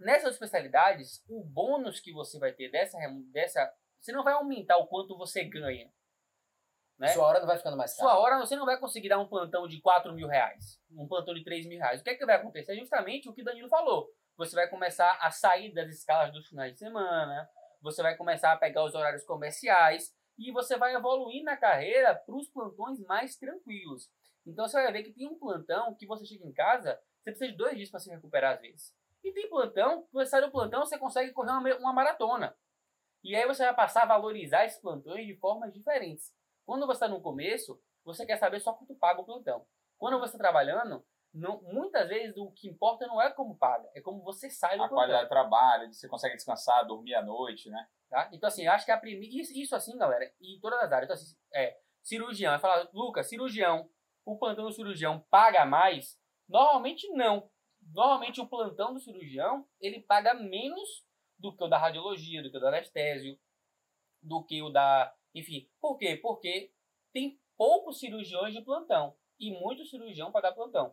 nessas especialidades, o bônus que você vai ter dessa, dessa você não vai aumentar o quanto você ganha. Né? Sua hora não vai ficando mais cara. Sua hora você não vai conseguir dar um plantão de 4 mil reais, um plantão de 3 mil reais. O que é que vai acontecer? Justamente o que o Danilo falou. Você vai começar a sair das escalas dos finais de semana, você vai começar a pegar os horários comerciais e você vai evoluir na carreira para os plantões mais tranquilos. Então você vai ver que tem um plantão que você chega em casa, você precisa de dois dias para se recuperar às vezes. E tem plantão, você sai do plantão, você consegue correr uma, uma maratona. E aí você vai passar a valorizar esses plantões de formas diferentes. Quando você está no começo, você quer saber só quanto paga o plantão. Quando você está trabalhando, não, muitas vezes o que importa não é como paga, é como você sai do A plantão. qualidade do trabalho, você consegue descansar, dormir à noite, né? Tá? Então, assim, acho que a primeira. Isso, isso assim, galera, em todas as áreas. Então, assim, é, cirurgião, vai falar, Lucas, cirurgião, o plantão do cirurgião paga mais? Normalmente não. Normalmente o plantão do cirurgião, ele paga menos do que o da radiologia, do que o do anestésio, do que o da. Enfim, por quê? Porque tem poucos cirurgiões de plantão e muito cirurgião para dar plantão.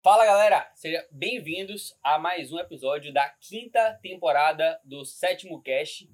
Fala galera, sejam bem-vindos a mais um episódio da quinta temporada do Sétimo Cast,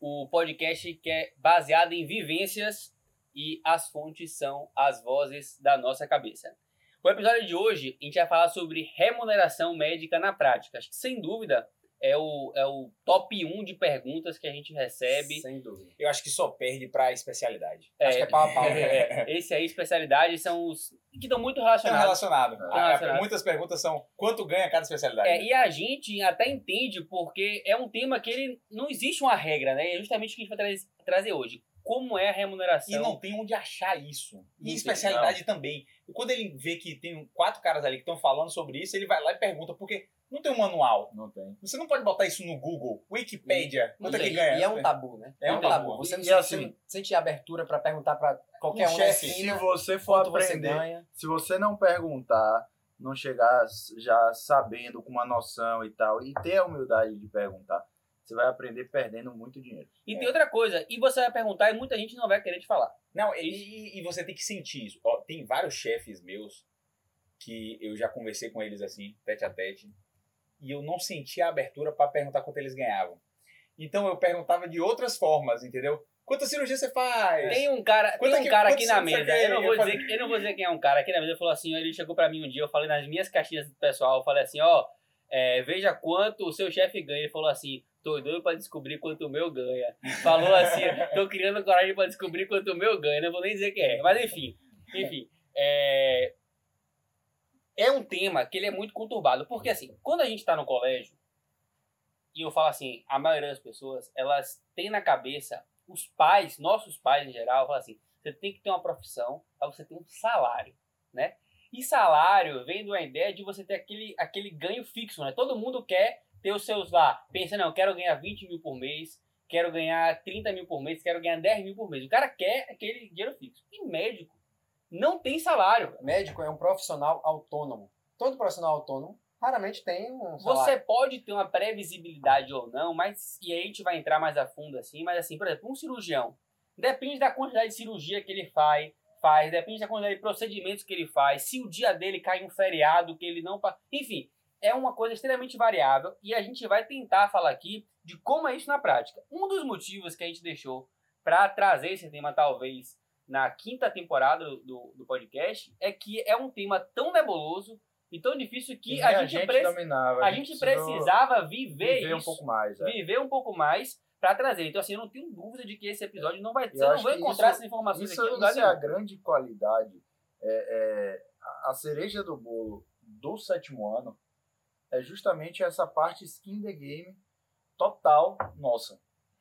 o podcast que é baseado em vivências e as fontes são as vozes da nossa cabeça. O episódio de hoje a gente vai falar sobre remuneração médica na prática. Sem dúvida é o, é o top 1 de perguntas que a gente recebe. Sem dúvida. Eu acho que só perde pra especialidade. É, Acho que é pau a pau. é, esse aí, especialidades, são os que estão muito Estão relacionados. relacionado. É. Ah, Relacionado. Muitas perguntas são quanto ganha cada especialidade? É, e a gente até entende porque é um tema que ele não existe uma regra, né? É justamente o que a gente vai tra- trazer hoje. Como é a remuneração? E não tem onde achar isso. Não E tem, especialidade também. E quando ele vê que tem quatro caras ali que estão falando sobre isso, ele vai lá e pergunta, porque não tem um manual. Não tem. Você não pode botar isso no Google, Wikipedia, Não quanto é que tem. ganha? E é um tabu, né? É um tabu. Você não E sente, assim- sente abertura pra perguntar pra qualquer Um um, chefe, Se você for você aprender, ganha. se você não perguntar, não chegar já sabendo com uma noção e tal, e ter a humildade de perguntar, você vai aprender perdendo muito dinheiro. E tem outra coisa, e você vai perguntar e muita gente não vai querer te falar. Não, e, e- e você tem que sentir isso. Ó, tem vários chefes meus que eu já conversei com eles assim, tete a tete, e eu não senti a abertura para perguntar quanto eles ganhavam. Então eu perguntava de outras formas, entendeu? Quanta cirurgia você faz? Tem um cara, tem Quanto é um que- cara aqui na mesa, eu não, vou Eu dizer, eu não vou dizer quem é um cara aqui na mesa, ele falou assim, ele chegou pra mim um dia, eu falei nas minhas caixinhas do pessoal, eu falei assim, ó, é, veja quanto o seu chefe ganha. Ele falou assim, tô doido pra descobrir quanto o meu ganha. Falou assim, tô criando coragem pra descobrir quanto o meu ganha, não vou nem dizer quem é, mas enfim, enfim, é... É um tema que ele é muito conturbado, porque assim, quando a gente tá no colégio, e eu falo assim, a maioria das pessoas, elas têm na cabeça, os pais, nossos pais em geral, falam assim, você tem que ter uma profissão para você ter um salário, né? E salário vem de uma ideia de você ter aquele, aquele ganho fixo, né? Todo mundo quer ter os seus lá, pensa, não, eu quero ganhar 20 mil por mês, quero ganhar 30 mil por mês, quero ganhar 10 mil por mês. O cara quer aquele dinheiro fixo. E médico não tem salário. Médico é um profissional autônomo. Todo profissional autônomo raramente tem um Você salário. pode ter uma previsibilidade ou não, mas e aí a gente vai entrar mais a fundo assim, mas assim, por exemplo, um cirurgião, depende da quantidade de cirurgia que ele faz, faz, depende da quantidade de procedimentos que ele faz, se o dia dele cai um feriado que ele não, enfim, é uma coisa extremamente variável e a gente vai tentar falar aqui de como é isso na prática. Um dos motivos que a gente deixou para trazer esse tema talvez na quinta temporada do, do podcast é que é um tema tão nebuloso e tão difícil que E a nem gente, precisa dominava. a gente precisava viver, viver um isso, pouco mais. É. viver um pouco mais para trazer. Então, assim, eu não tenho dúvida de que esse episódio não vai Eu ter, não acho vou que encontrar isso- essas informações Isso, aqui isso é a grande qualidade. É, é, a cereja do bolo do sétimo ano é justamente essa parte skin the game total nossa.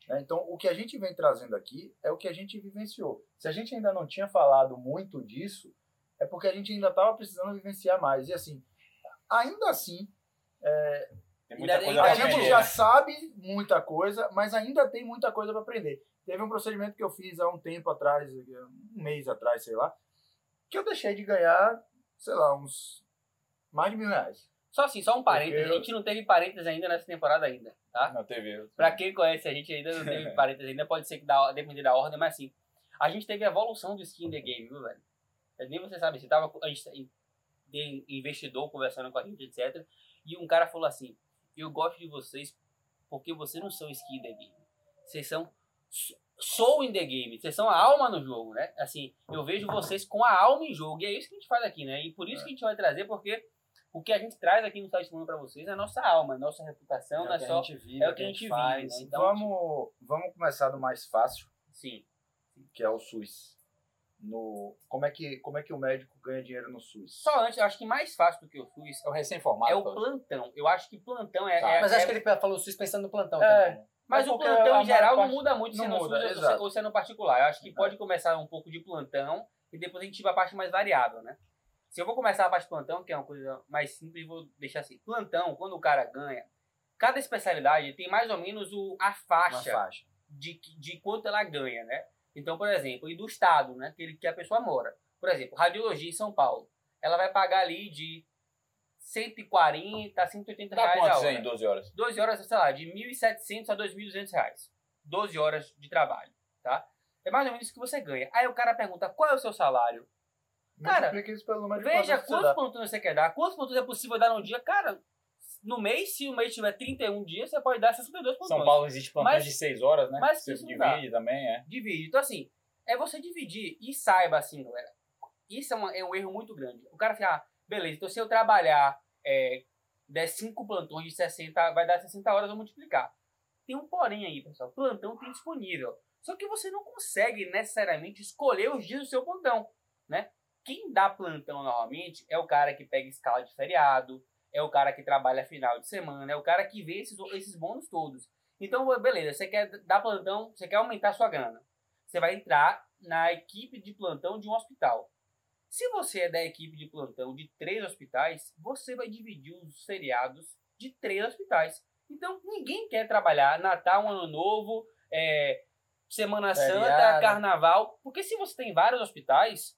Né? Então, o que a gente vem trazendo aqui é o que a gente vivenciou. Se a gente ainda não tinha falado muito disso, é porque a gente ainda estava precisando vivenciar mais. E assim, ainda assim, coisa a gente aprender. já sabe muita coisa, mas ainda tem muita coisa para aprender. Teve um procedimento que eu fiz há um tempo atrás, um mês atrás, sei lá, que eu deixei de ganhar, sei lá, uns mais de mil reais. Só assim, só um parênteses. Eu- A gente não teve parênteses ainda nessa temporada ainda. Na TV. Pra quem conhece a gente ainda não teve parênteses, ainda pode ser que dá, depender da ordem, mas assim, a gente teve a evolução do skin the game, viu, velho? Nem você sabe, se tava, a gente tem investidor conversando com a gente, etc. E um cara falou assim, eu gosto de vocês porque vocês não são skin the game. Vocês são soul in the game. Vocês são a alma no jogo, né? Assim, eu vejo vocês com a alma em jogo. E é isso que a gente faz aqui, né? E por isso que a gente vai trazer, porque o que a gente traz aqui no site para vocês é a nossa alma, a nossa reputação, não é o que só. a gente vive, é o que a gente faz. vive, né? Então, vamos, vamos começar do mais fácil, Sim. que é o SUS. No, como, é que, como é que o médico ganha dinheiro no SUS? Só antes, eu acho que mais fácil do que o SUS É o recém-formado. é o plantão. Eu acho que plantão é. Tá. é- Mas acho é- que ele falou SUS pensando no plantão É. também. Mas É o plantão em geral maior não muda muito se não é no muda, SUS ou se- exato. ou se é no particular. Eu acho que pode começar um pouco de plantão e depois a gente vai a parte mais variável, né? Se eu vou começar a parte de plantão, que é uma coisa mais simples, vou deixar assim. Plantão, quando o cara ganha, cada especialidade tem mais ou menos o, a faixa faixa. de, de quanto ela ganha, né? Então, por exemplo, e do estado, né, que, ele, que a pessoa mora. Por exemplo, radiologia em São Paulo. Ela vai pagar ali de 140 a 180 Dá reais a quantos hora. aí em 12 horas? 12 horas, sei lá, de 1.700 a 2.200 reais. 12 horas de trabalho, tá? É mais ou menos isso que você ganha. Aí o cara pergunta, qual é o seu salário? Cara, Veja plantões que você quantos plantões você quer dar, quantos plantões é possível dar no dia. Cara, no mês, se o mês tiver 31 dias, você pode dar 62 plantões. São Paulo existe plantões de 6 horas, né? mas Você isso divide também, é. Divide. Então, assim, é você dividir e saiba, assim, galera. Isso é, uma- é um erro muito grande. O cara fica, ah, beleza, então se eu trabalhar, é, der 5 plantões de 60, vai dar 60 horas, eu vou multiplicar. Tem um porém aí, pessoal. Plantão tem disponível. Só que você não consegue necessariamente escolher os dias do seu plantão, né? Quem dá plantão normalmente é o cara que pega escala de feriado, é o cara que trabalha final de semana, é o cara que vê esses, esses bônus todos. Então, beleza, você quer dar plantão, você quer aumentar sua grana. Você vai entrar na equipe de plantão de um hospital. Se você é da equipe de plantão de três hospitais, você vai dividir os feriados de três hospitais. Então, ninguém quer trabalhar Natal, Ano Novo, é, Semana Santa, Feriado. Carnaval. Porque se você tem vários hospitais,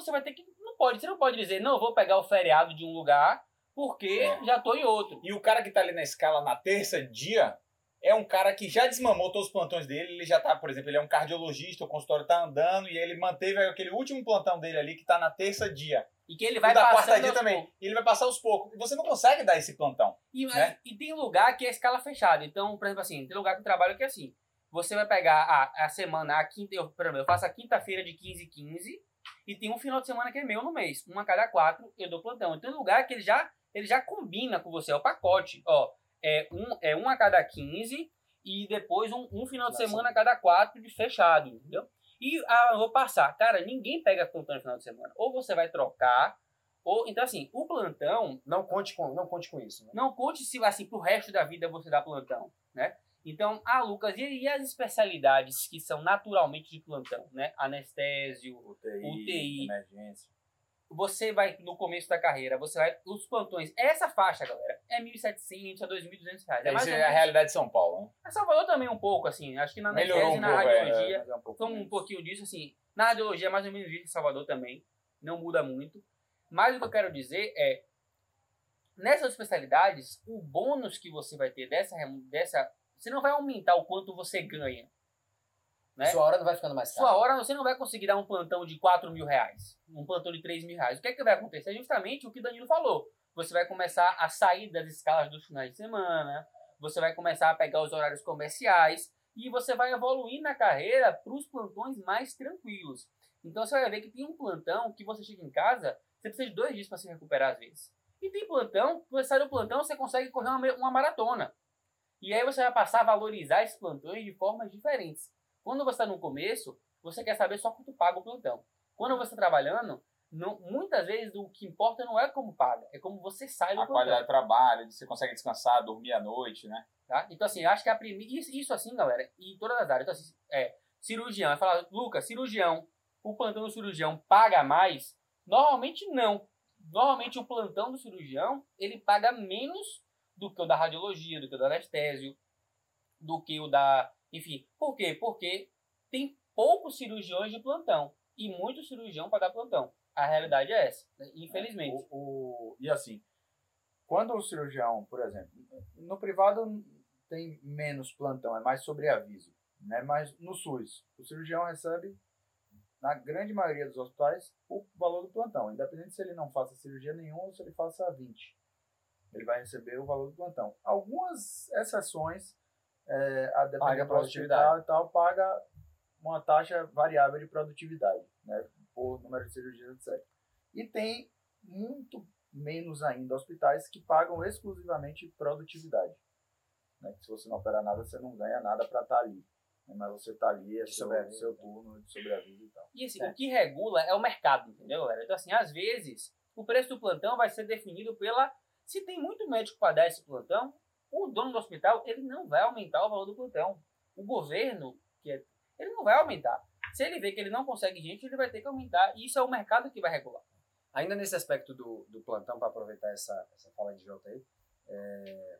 você vai ter que. Não pode, você não pode dizer, não, eu vou pegar o feriado de um lugar porque É. já tô em outro. E o cara que tá ali na escala na terça dia é um cara que já desmamou todos os plantões dele. Ele já tá, por exemplo, ele é um cardiologista, o consultório tá andando e ele manteve aquele último plantão dele ali que tá na terça dia. E que ele Vai passando quarta dia também. poucos. E ele vai passar aos poucos. E você não consegue dar esse plantão. E, né? e tem lugar que é escala fechada. Então, por exemplo, assim, tem lugar que eu trabalho que é assim. Você vai pegar a, a semana, a quinta, eu, por exemplo, eu faço a quinta-feira de 15 e 15 e tem um final de semana que é meu no mês. Uma a cada quatro eu dou plantão. Então, tem lugar que ele já, ele já combina com você, é o pacote. Ó, é um, é um a cada 15 e depois um, um final de Nossa. semana a cada quatro de fechado, entendeu? E ah, eu vou passar. Cara, ninguém pega plantão no final de semana. Ou você vai trocar, ou. Então, assim, o plantão Não conte com, não conte com isso. Né? não conte se assim pro resto da vida você dá plantão, né? Então, ah, Lucas, e, e as especialidades que são naturalmente de plantão, né? Anestésio, UTI, UTI. emergência. você vai no começo da carreira, você vai os plantões, essa faixa, galera, é 1.700 a 2.200 reais. É mais é a realidade de São Paulo, né? A Salvador também um pouco assim, acho que na Melhorou anestesia e um na pouco, é, radiologia é um pouco um pouquinho disso, assim. Na radiologia é mais ou menos isso em Salvador também. Não muda muito. Mas o que eu quero dizer é. Nessas especialidades, o bônus que você vai ter dessa. dessa você não vai aumentar o quanto você ganha. Né? Sua hora não vai ficando mais cara. Sua hora você não vai conseguir dar um plantão de 4 mil reais. Um plantão de 3 mil reais. O que é que vai acontecer? Justamente o que o Danilo falou. Você vai começar a sair das escalas dos finais de semana. Você vai começar a pegar os horários comerciais. E você vai evoluir na carreira para os plantões mais tranquilos. Então você vai ver que tem um plantão que você chega em casa, você precisa de dois dias para se recuperar às vezes. E tem plantão, você sai do plantão, você consegue correr uma, uma maratona. E aí você vai passar a valorizar esses plantões de formas diferentes. Quando você está no começo, você quer saber só quanto paga o plantão. Quando você está trabalhando, não- muitas vezes o que importa não é como paga, é como você sai do A plantão. qualidade do trabalho, você consegue descansar, dormir à noite, né? Tá? Então, assim, acho que a primeira. Isso, isso assim, galera, em todas as áreas. Então, assim, é, cirurgião, vai falar, Lucas, cirurgião, o plantão do cirurgião paga mais? Normalmente não. Normalmente o plantão do cirurgião, ele paga menos do que o da radiologia, do que o do anestésio, do que o da. Enfim. Por quê? Porque tem poucos cirurgiões de plantão e muito cirurgião para dar plantão. A realidade é essa, né? infelizmente. O, o- e assim, quando o cirurgião, por exemplo, no privado tem menos plantão, é mais sobreaviso. Né? Mas no SUS, o cirurgião recebe, na grande maioria dos hospitais, o valor do plantão, independente se ele não faça cirurgia nenhuma ou se ele faça 20. Ele vai receber o valor do plantão. Algumas exceções, é, a depender do produtividade. hospital e tal, paga uma taxa variável de produtividade, né? por número de cirurgias, etc. E tem muito menos ainda hospitais que pagam exclusivamente produtividade. Né? Que se você não operar nada, você não ganha nada para estar ali. Né? Mas você está ali, é De seu, seu turno de sobreaviso e tal. E assim, É. o que regula é o mercado, entendeu, galera? Então, assim, às vezes, o preço do plantão vai ser definido pela. Se tem muito médico para dar esse plantão, o dono do hospital ele não vai aumentar o valor do plantão. O governo, que é, ele não vai aumentar. Se ele vê que ele não consegue gente, ele vai ter que aumentar. E isso é o mercado que vai regular. Ainda nesse aspecto do, do plantão, para aproveitar essa, essa fala de Jota aí, é,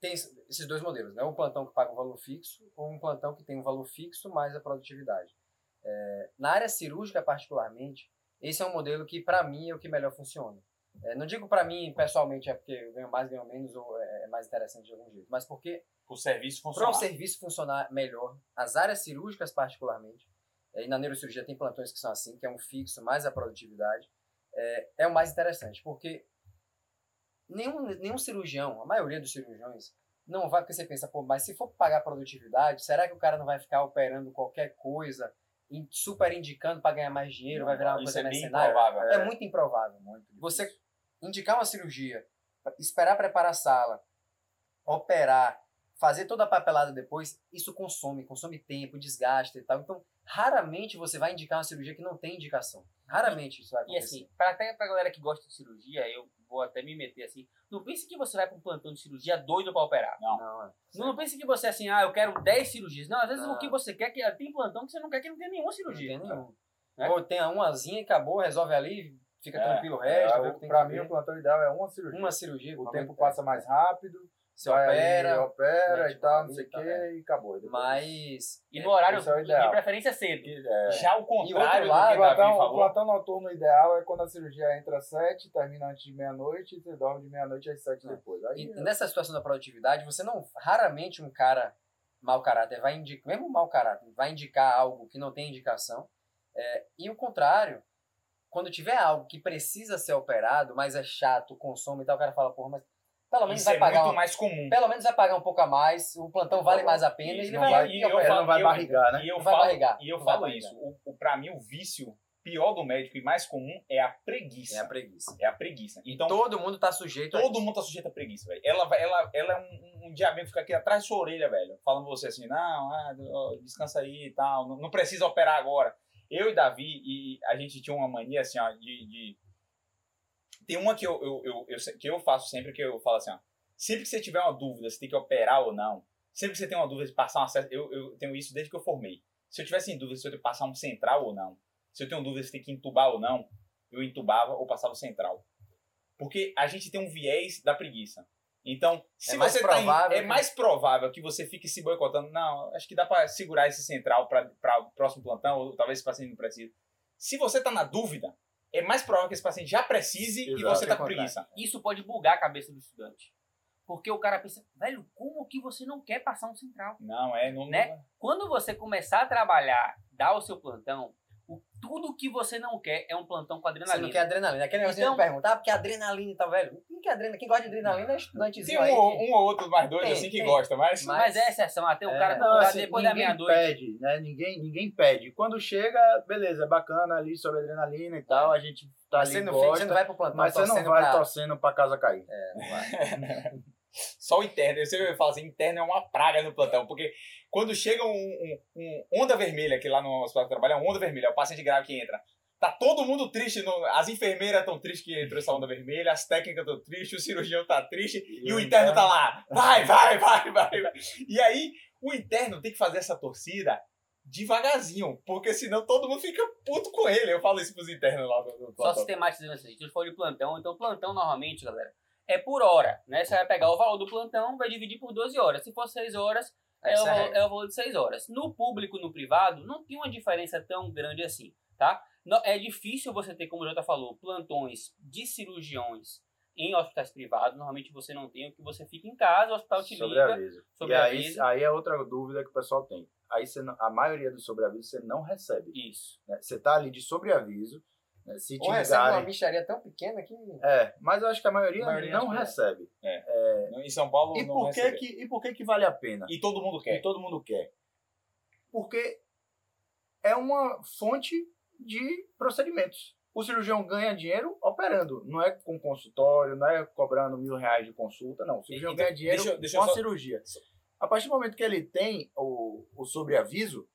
tem es- esses dois modelos, né? Um plantão que paga um valor fixo ou um plantão que tem um valor fixo mais a produtividade. É, na área cirúrgica, particularmente, esse é um modelo que, para mim, é o que melhor funciona. É, não digo para mim, pessoalmente, é porque eu ganho mais, ganho menos, ou é é mais interessante de algum jeito, mas porque O serviço para funcionar. o serviço funcionar melhor, as áreas cirúrgicas particularmente, eh, e na neurocirurgia tem plantões que são assim, que é um fixo mais a produtividade, é, é o mais interessante, porque nenhum, nenhum cirurgião, a maioria dos cirurgiões, não vai, porque você pensa, pô, mas se for pagar produtividade, será que o cara não vai ficar operando qualquer coisa, super indicando para ganhar mais dinheiro, vai virar uma coisa é mercenária? improvável. É muito improvável. Muito difícil. Você indicar uma cirurgia, esperar preparar a sala, operar, fazer toda a papelada depois, isso consome, consome tempo, desgasta e tal. Então, raramente você vai indicar uma cirurgia que não tem indicação. Raramente isso vai E acontecer. assim, pra, até pra galera que gosta de cirurgia, eu vou até me meter assim. Não pense que você vai para um plantão de cirurgia doido para operar. não, é. Não pense que você assim, ah, eu quero 10 cirurgias. Não, às vezes Não. o que você quer, que tem plantão que você não quer que não tenha nenhuma Não cirurgia. tem nenhum. É? Ou tem a umazinha e acabou, resolve ali, fica É, tranquilo o É, resto. pra que mim, o plantão ideal é uma cirurgia. uma cirurgia. o tempo passa mais rápido, Você vai ali, opera, opera e tal, não sei o que, é. e acabou. E mas... E no horário, é o de preferência cedo. É. Já o E contrário outro do que O o Davi plantão, o falou. plantão noturno ideal é quando a cirurgia entra às 7, termina antes de meia-noite e você dorme de meia-noite às 7 É. depois. Aí, E nessa situação da produtividade, você não. Raramente um cara mau caráter vai indicar, mesmo mau caráter, vai indicar algo que não tem indicação. É, e o contrário, quando tiver algo que precisa ser operado, mas é chato, consome e tal, o cara fala, porra, mas pelo menos Isso vai é pagar muito uma- mais comum. pelo menos vai pagar um pouco a mais, o plantão vale mais a pena e ele não vai, vai- e eu falo- não vai eu- barrigar, né? E eu Não vai falo, barrigar, e eu falo isso. O, o, pra mim, o vício pior do médico e mais comum é a preguiça. É a preguiça. É a preguiça. Então, Todo mundo tá sujeito a todo isso. mundo tá sujeito à preguiça, velho. Ela, ela, ela é um, um diabinho que fica aqui atrás da sua orelha, velho. Falando pra você assim, não, ah, descansa aí e tal, não, não precisa operar agora. Eu e Davi, e a gente tinha uma mania assim, ó, de... de... Tem uma que eu, eu, eu, eu que eu faço sempre, que eu falo assim, ó. Sempre que você tiver uma dúvida se tem que operar ou não, sempre que você tem uma dúvida de passar um acesso, eu, eu tenho isso desde que eu formei. Se eu tivesse em dúvida se eu tenho que passar um central ou não, se eu tenho dúvida se tem que entubar ou não, eu entubava ou passava o central. Porque a gente tem um viés da preguiça. Então, se É você tá em- é que- mais provável que você fique se boicotando. Não, acho que dá pra segurar esse central para o próximo plantão, ou talvez esse paciente não precise. Se você tá na dúvida, é mais provável que esse paciente já precise e Exato, você tá é com preguiça. Isso pode bugar a cabeça do estudante. Porque o cara pensa, velho, como que você não quer passar um central? Não, é. Não, Né? Quando você começar a trabalhar, dar o seu plantão, o, tudo que você não quer é um plantão com Você adrenalina. não quer adrenalina. Aquele negócio Então- de perguntar, ah, porque adrenalina e tal, velho. Quem, quer adrenalina? Quem gosta de adrenalina é Tem estudantezinho um, aí. ou- que- um ou outro mais doido Tem, assim que tem. gosta, mas. Mas- Mas é exceção, até o É. cara Não, tá assim, depois da ninguém meia-noite. pede, né? Ninguém, ninguém pede. Quando chega, beleza, é bacana ali sobre adrenalina e tal, a gente tá Mas ali você não, gosta, você não vai pro plantão mas você não vai pra- torcendo pra casa cair. É, não vai. Só o interno. Eu sempre falo assim, interno é uma praga no plantão. Porque quando chega um, um- um onda vermelha, que lá no hospital que trabalha, é um onda vermelha, é o paciente grave que entra. Tá todo mundo triste, no- as enfermeiras estão tristes que entrou essa onda vermelha, as técnicas estão tristes, o cirurgião tá triste e, o interno tá lá. Vai, vai, vai, vai, vai. E aí, o interno tem que fazer essa torcida devagarzinho, porque senão todo mundo fica puto com ele. Eu falo isso pros internos lá do, do Só sistematizando assim. Se for de plantão, então plantão normalmente, galera, é por hora, né? Você vai pegar o valor do plantão, vai dividir por 12 horas. Se for 6 horas, é, o, valor- é o valor de 6 horas. No público no privado, não tem uma diferença tão grande assim, tá? É difícil você ter, como o Jota falou, plantões de cirurgiões em hospitais privados, normalmente você não tem o que você fica em casa, o hospital te liga. Sobreaviso. sobre e aí, aí é outra dúvida que o pessoal tem. Aí não- a maioria dos sobreavisos você não recebe. Isso. né? Você tá ali de sobreaviso? Se te Ou recebe uma ligarem... micharia tão pequena que. É, mas eu acho que a maioria, A maioria não acho que é. recebe. Em São Paulo E não por, que recebe. que, e por que que vale a pena? E todo mundo E quer. todo mundo quer. Porque é uma fonte de procedimentos. O cirurgião ganha dinheiro operando, não é com consultório, não é cobrando mil reais de consulta, não. O cirurgião Então, ganha dinheiro deixa deixa com a só- cirurgia. A partir do momento que ele tem o, o sobreaviso,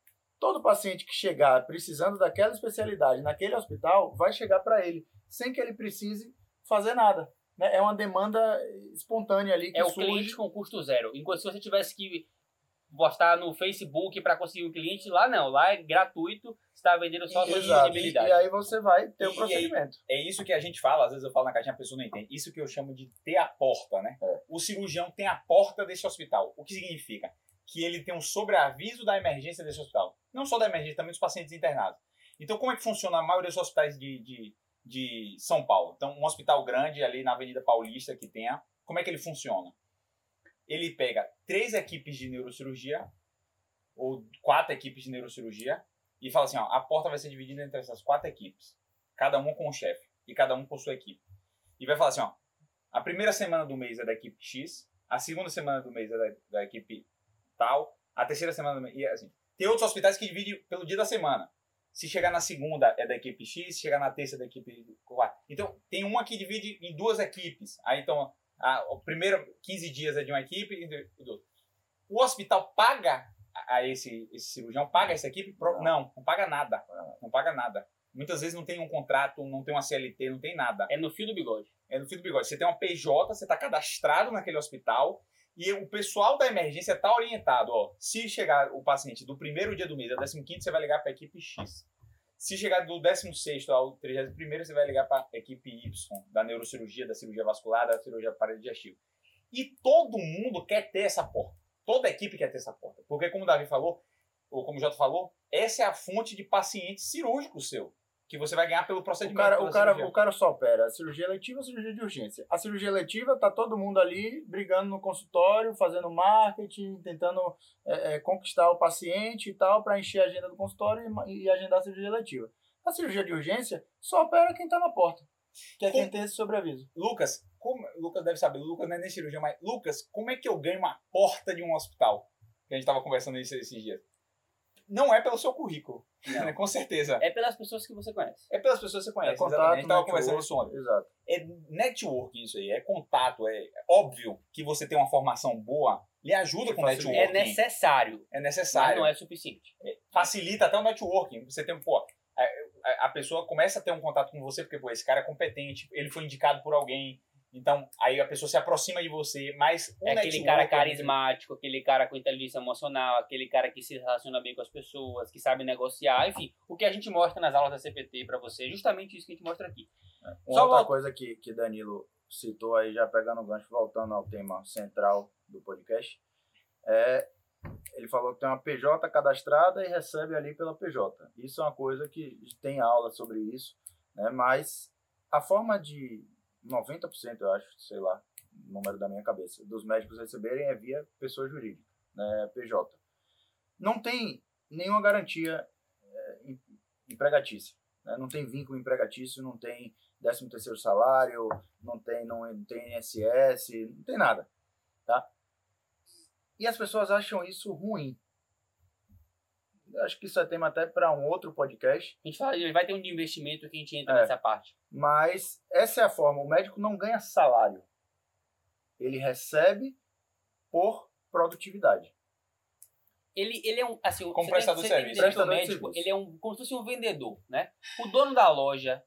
todo paciente que chegar precisando daquela especialidade naquele hospital vai chegar para ele, sem que ele precise fazer nada. né? É uma demanda espontânea ali que É o surge. cliente com custo zero. Enquanto se você tivesse que postar no Facebook para conseguir um cliente, lá não. Lá é gratuito, você está vendendo só a sua Exato. E, disponibilidade. e aí você vai ter o e procedimento. É isso que a gente fala, às vezes eu falo na caixinha, a pessoa não entende. Isso que eu chamo de ter a porta, né? É. O cirurgião tem a porta desse hospital. O que significa? Que ele tem um sobreaviso da emergência desse hospital. Não só da emergência, também dos pacientes internados. Então, como é que funciona a maioria dos hospitais de, de, de São Paulo? Então, um hospital grande ali na Avenida Paulista que tenha, como é que ele funciona? Ele pega três equipes de neurocirurgia, ou quatro equipes de neurocirurgia, e fala assim, ó, a porta vai ser dividida entre essas quatro equipes. Cada um com um chefe. E cada um com sua equipe. E vai falar assim, ó, a primeira semana do mês é da equipe X, a segunda semana do mês é da, da equipe tal, a terceira semana do mês, e assim. Tem outros hospitais que dividem pelo dia da semana. Se chegar na segunda é da equipe X, se chegar na terça é da equipe Y. Então, tem uma que divide em duas equipes. Aí, então, a, o primeiro 15 dias é de uma equipe e do outro. O hospital paga a esse, esse cirurgião, paga essa equipe? Pro- Não, não paga nada. Não paga nada. Muitas vezes não tem um contrato, não tem uma CLT, não tem nada. É no fio do bigode. É no fio do bigode. Você tem uma PJ, você está cadastrado naquele hospital e o pessoal da emergência está orientado. Ó, se chegar o paciente do primeiro dia do mês ao 15, você vai ligar para a equipe X. Se chegar do 16 ao 31, você vai ligar para a equipe Y, da neurocirurgia, da cirurgia vascular, da cirurgia aparelho digestivo. E todo mundo quer ter essa porta. Toda equipe quer ter essa porta. Porque, como o Davi falou, ou como o Jota falou, essa é a fonte de paciente cirúrgico seu. Que você vai ganhar pelo O procedimento. cara, pela o, cara, cirurgia. o cara só opera cirurgia letiva ou cirurgia de urgência. A cirurgia letiva tá todo mundo ali brigando no consultório, fazendo marketing, tentando é, é, conquistar o paciente e tal para encher a agenda do consultório e e, agendar a cirurgia letiva. A cirurgia de urgência só opera quem tá na porta, que é quem tem esse sobreaviso. Lucas, como, Lucas deve saber, Lucas não é nem cirurgião, mas Lucas, como é que eu ganho uma porta de um hospital? Que a gente tava conversando isso esses dias. Não é pelo seu currículo, né? com certeza. É pelas pessoas que você conhece. É pelas pessoas que você É conhece. contato, exatamente. A gente tava network, conversando isso ontem. Exato. É networking isso aí, é contato, é óbvio que você tem uma formação boa, lhe ajuda com facilita. networking. É necessário, É mas necessário. não é suficiente. facilita até o networking. Você tem, pô, a, a- a pessoa começa a ter um contato com você porque, pô, esse cara é competente, ele foi indicado por alguém. Então, aí a pessoa se aproxima de você, mas o É aquele network cara muito- carismático, aquele cara com inteligência emocional, aquele cara que se relaciona bem com as pessoas, que sabe negociar, enfim, o que a gente mostra nas aulas da CPT pra você, é justamente isso que a gente mostra aqui. Uma Só outra volta- coisa que, que Danilo citou aí, já pegando o gancho, voltando ao tema central do podcast, é, ele falou que tem uma PJ cadastrada e recebe ali pela PJ. Isso é uma coisa que tem aula sobre isso, né? mas a forma de 90%, eu acho, sei lá, número da minha cabeça, dos médicos receberem é via pessoa jurídica, né? PJ. Não tem nenhuma garantia é, em- empregatícia. né? Não tem vínculo empregatício, não tem 13 terceiro salário, não tem, não tem INSS, não tem nada, tá? E as pessoas acham isso ruim. Acho que isso é tema até para um outro podcast, A gente fala, ele vai ter um de investimento que a gente entra É. nessa parte. mas essa é a forma. O médico não ganha salário. Ele recebe por produtividade. Ele, ele é um, assim, Como você prestador de serviço. Prestador de médico, serviço. ele é um, como se fosse um vendedor, né? O dono da loja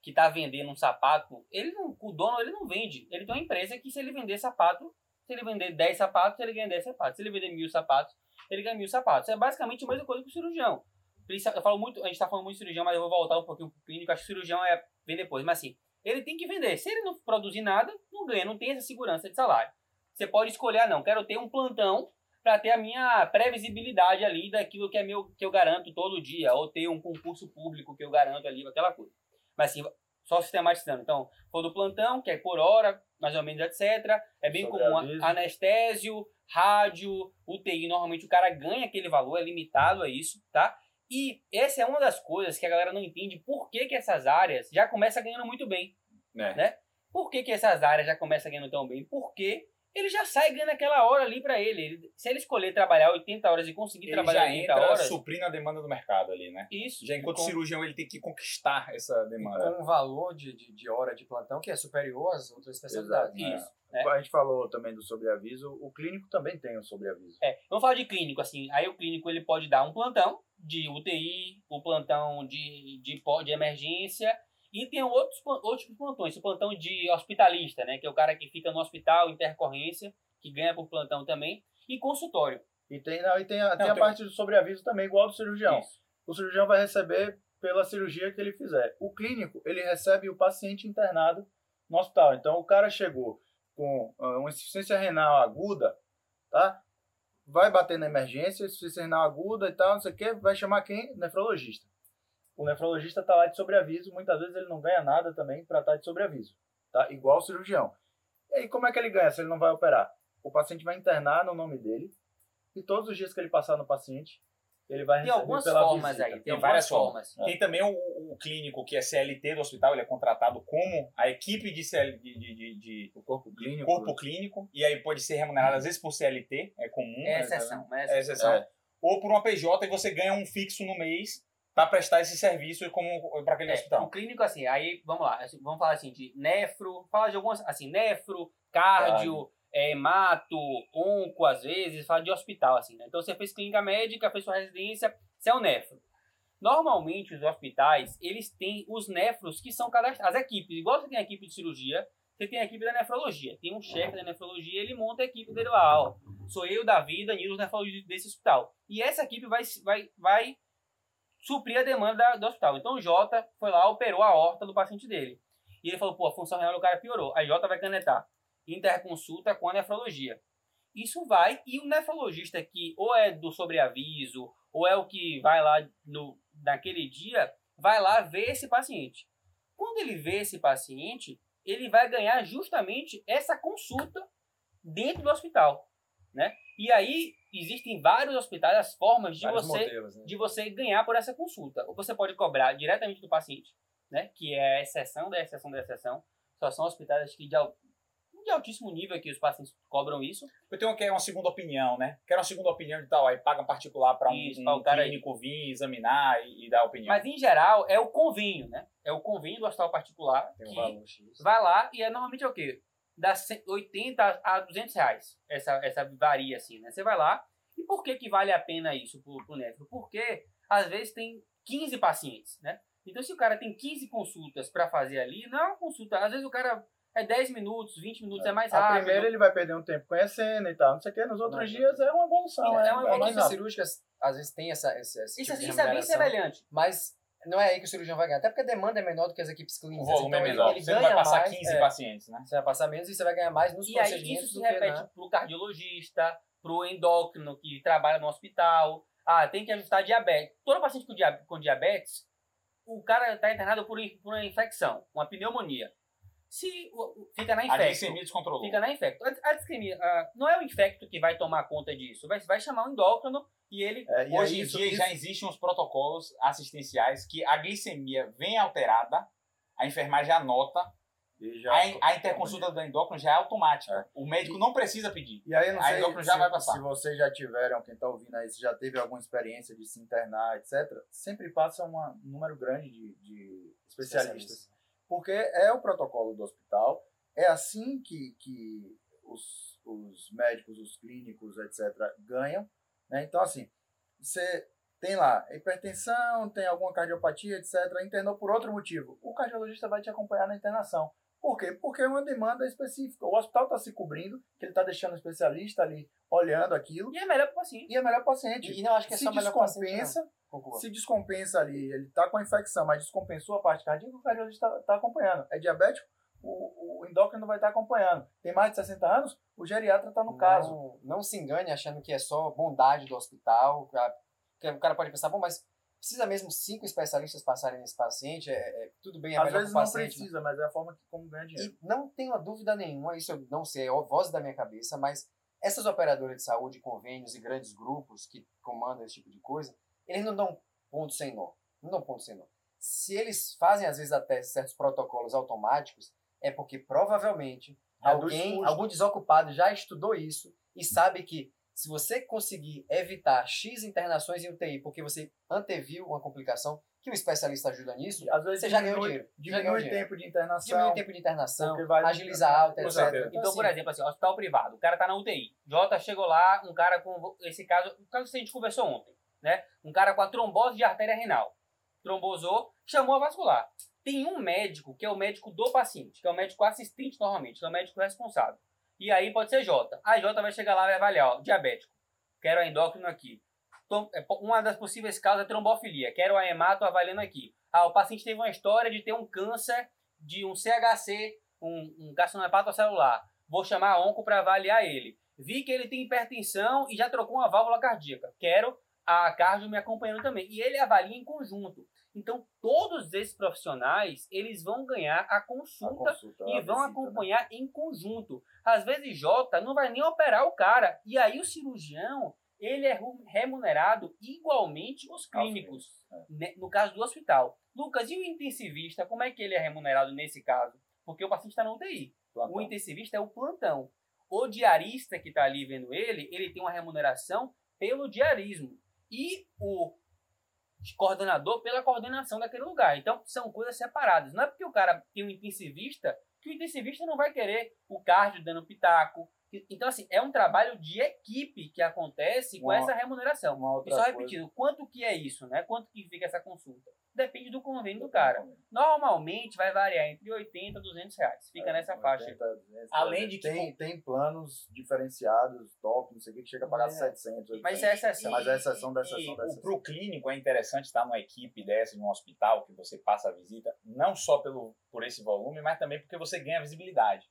que tá vendendo um sapato, ele não, o dono ele não vende. Ele tem uma empresa que se ele vender sapato, se ele vender 10 sapatos, ele ganha 10 sapatos. Se ele vender mil sapatos, ele ganha mil sapatos. É basicamente a mesma coisa que o cirurgião. Eu falo muito, a gente tá falando muito de cirurgião, mas eu vou voltar um pouquinho pro clínico. Acho que o cirurgião é vem depois. Mas assim, ele tem que vender. Se ele não produzir nada, não ganha, não tem essa segurança de salário. Você pode escolher, ah, não, quero ter um plantão para ter a minha previsibilidade ali daquilo que é meu que eu garanto todo dia, ou ter um concurso público que eu garanto ali, aquela coisa. Mas assim, Só sistematizando. Então, for do plantão, que é por hora, mais ou menos, etc. É bem comum Sobreaviso. anestésio, rádio, UTI. Normalmente o cara ganha aquele valor, é limitado a isso, tá? E essa é uma das coisas que a galera não entende por que, que essas áreas já começam ganhando muito bem. né? Né? Por que, que essas áreas já começam ganhando tão bem? Porque ele já sai ganhando aquela hora ali pra ele. Ele- Se ele escolher trabalhar 80 horas e conseguir Ele trabalhar já 80 entra horas, suprindo a demanda do mercado ali, né? isso. Já enquanto Com- cirurgião ele tem que conquistar essa E demanda. com um valor de, de, de hora de plantão que é superior às outras especialidades. Exato. né? Isso. É. A gente falou também do sobreaviso, o clínico também tem um sobreaviso. É, vamos falar de clínico, assim. Aí o clínico ele pode dar um plantão de UTI, o plantão de, de, de emergência, e tem outros, outros plantões, o plantão de hospitalista, né? Que é o cara que fica no hospital, intercorrência, que ganha por plantão também, e consultório. E tem, não, e tem a, tem a tem- parte do sobreaviso também, igual ao do cirurgião. Isso. O cirurgião vai receber pela cirurgia que ele fizer. O clínico, ele recebe o paciente internado no hospital. Então, o cara chegou com ah, uma insuficiência renal aguda, tá? Vai bater na emergência, insuficiência renal aguda e tal, não sei o quê, vai chamar quem? Nefrologista. O nefrologista tá lá de sobreaviso, muitas vezes ele não ganha nada também para estar de sobreaviso, tá? Igual o cirurgião. E aí, como é que ele ganha se ele não vai operar? O paciente vai internar no nome dele e todos os dias que ele passar no paciente, ele vai Tem receber algumas formas visita. aí, tem, Tem várias formas. Tem também o, o clínico que é CLT do hospital, ele é contratado como a equipe de, CL, de, de, de- de O corpo clínico. corpo clínico, e aí pode ser remunerado às vezes por CLT, é comum. É né? exceção, é É exceção. exceção. É. Ou por uma PJ e você ganha um fixo no mês para prestar esse serviço como para aquele É, o hospital. clínico, assim, aí, vamos lá, assim, vamos falar assim de nefro, falar de algumas, assim, nefro, cardio, é, hemato, onco, às vezes, fala de hospital, assim, né? Então você fez clínica médica, fez sua residência, você é um nefro. Normalmente os hospitais, eles têm os nefros que são cadastrados, as equipes, igual você tem a equipe de cirurgia, você tem a equipe da nefrologia. Tem um chefe da nefrologia, ele monta a equipe dele lá, ó. Sou eu, Davi, Danilo, nefrologista desse hospital. E essa equipe vai, vai, vai suprir a demanda da- do hospital. Então o Jota foi lá, operou a horta do paciente dele. E ele falou, pô, a função renal do cara piorou. A Jota vai canetar. Interconsulta com a nefrologia. Isso vai, e o nefrologista que ou é do sobreaviso, ou é o que vai lá no, naquele dia, vai lá ver esse paciente. Quando ele vê esse paciente, ele vai ganhar justamente essa consulta dentro do hospital, né? E aí existem vários hospitais, as formas de Vários você modelos, né? de você ganhar por essa consulta. Ou você pode cobrar diretamente do paciente, né? Que é a exceção da exceção da exceção. Só são hospitais que de, de altíssimo nível que os pacientes cobram isso. Eu tenho que é uma segunda opinião, né? Quero uma segunda opinião de tal, aí paga um particular para um, Isso, um cara aí. clínico vir examinar e, e dar opinião. Mas em geral é o convênio, né? É o convênio do hospital particular Tem um que valor X. vai lá e é normalmente é o quê? Dá 100 80 a 200 reais. Essa, essa varia assim, né? Você vai lá. E por que que vale a pena isso pro, pro? Porque às vezes tem 15 pacientes, né? Então se o cara tem 15 consultas para fazer ali, não é uma consulta. Às vezes o cara é 10 minutos, 20 minutos, é, mais A rápido. primeira ele vai perder um tempo conhecendo e tal, não sei o que. Nos outros Não, dias é uma evolução. É É, uma é A evolução. equipe legal. cirúrgica às vezes tem essa, esse, esse Isso, tipo de isso é bem semelhante. mas não é aí que o cirurgião vai ganhar. Até porque a demanda é menor do que as equipes o clínicas. volume então é ele- menor. Ele, você não ganha vai passar mais, 15 é, pacientes, né? Você vai passar menos e você vai ganhar mais nos E aí procedimentos isso se do que repete na... pro cardiologista, pro endócrino que trabalha no hospital. Ah, tem que ajustar diabetes. Todo paciente com, dia- com diabetes, o cara está internado por, in- por uma infecção, uma pneumonia. Se o- o- fica na A infecto, glicemia descontrolou. fica na infecto. A, a a- não é o infecto que vai tomar conta disso, vai, vai chamar o endócrino e ele É, e Hoje em dia isso- já existem uns protocolos assistenciais que a glicemia vem alterada, a enfermagem anota, e já- a, a interconsulta do endócrino já é automática. O médico não precisa pedir. E aí, não A sei endócrino já se, vai passar. se vocês já tiveram, quem está ouvindo aí, se já teve alguma experiência de se internar, etc., sempre passa uma- um número grande de, de especialistas. Porque é o protocolo do hospital, é assim que, que os, os médicos, os clínicos, etc., ganham. né? Então, assim, você tem lá hipertensão, tem alguma cardiopatia, etc., internou por outro motivo. O cardiologista vai te acompanhar na internação. Por quê? Porque é uma demanda específica. O hospital está se cobrindo, que ele está deixando o especialista ali olhando aquilo, e é melhor para o paciente. e é melhor paciente. E não acho que é se só melhor paciente, não. descompensa, Concordo. se descompensa ali, ele tá com a infecção, mas descompensou a parte cardíaca, o cardiologista tá, tá acompanhando. É diabético, o, o endócrino vai estar acompanhando. Tem mais de 60 anos, o geriatra tá no caso. Não, não se engane achando que é só bondade do hospital. o cara pode pensar, bom, mas Precisa mesmo cinco especialistas passarem nesse paciente? É, é- tudo bem, é Às melhor vezes não paciente. precisa, mas é a forma que como ganha dinheiro. E não tenho dúvida nenhuma, isso eu não sei, é a voz da minha cabeça, mas essas operadoras de saúde, convênios e grandes grupos que comandam esse tipo de coisa, eles não dão ponto sem nó. Não dão ponto sem nó. Se eles fazem, às vezes, até certos protocolos automáticos, é porque provavelmente Reduz alguém, custo. algum desocupado já estudou isso e sabe que se você conseguir evitar X internações em UTI porque você anteviu uma complicação, que o especialista ajuda nisso, Às vezes você já ganhou dinheiro. Diminui o tempo de internação. Diminui o tempo de internação, Porque vai- agiliza a alta, etc. Então, por assim, exemplo, assim, hospital privado, o cara tá na UTI. Jota chegou lá, um cara com esse caso, o caso que a gente conversou ontem, né? Um cara com a trombose de artéria renal. Trombosou, chamou a vascular. Tem um médico que é o médico do paciente, que é o médico assistente normalmente, que é o médico responsável. E aí pode ser Jota. A Jota vai chegar lá e vai avaliar, ó, diabético. Quero a endócrino aqui. É, Uma das possíveis causas é trombofilia. Quero a hemato avaliando aqui. Ah, o paciente teve uma história de ter um câncer de um CHC, um, um carcinoma hepatocelular. Vou chamar a onco para avaliar ele. Vi que ele tem hipertensão e já trocou uma válvula cardíaca. Quero a cardio me acompanhando também. E ele avalia em conjunto. Então, todos esses profissionais, eles vão ganhar a A consulta consulta, e a vão visita, né? acompanhar em conjunto. Às vezes Jota não vai nem operar o cara. E aí o cirurgião, ele é remunerado igualmente os clínicos, né, no caso do hospital. Lucas, e o intensivista, como é que ele é remunerado nesse caso? Porque o paciente está na UTI. Plantão. O intensivista é o plantão. O diarista que está ali vendo ele, ele tem uma remuneração pelo diarismo. E o coordenador pela coordenação daquele lugar. Então, são coisas separadas. Não é porque o cara tem um intensivista que o intensivista não vai querer o cardio dando pitaco. Então, assim, é um trabalho de equipe que acontece com Uma- essa remuneração. E só coisa- repetindo, quanto que é isso, né? Quanto que fica essa consulta? Depende do convênio do cara. Normalmente vai variar entre 80 e 200 reais. Fica É, nessa faixa. 80, 200, Além de que, tem, tem planos diferenciados, top, não sei o que, que chega a pagar É. 700, 800. Mas isso é exceção. Mas é exceção da exceção da o- exceção. Pro clínico é interessante estar numa equipe dessa, de um hospital, que você passa a visita, não só pelo, por esse volume, mas também porque você ganha visibilidade.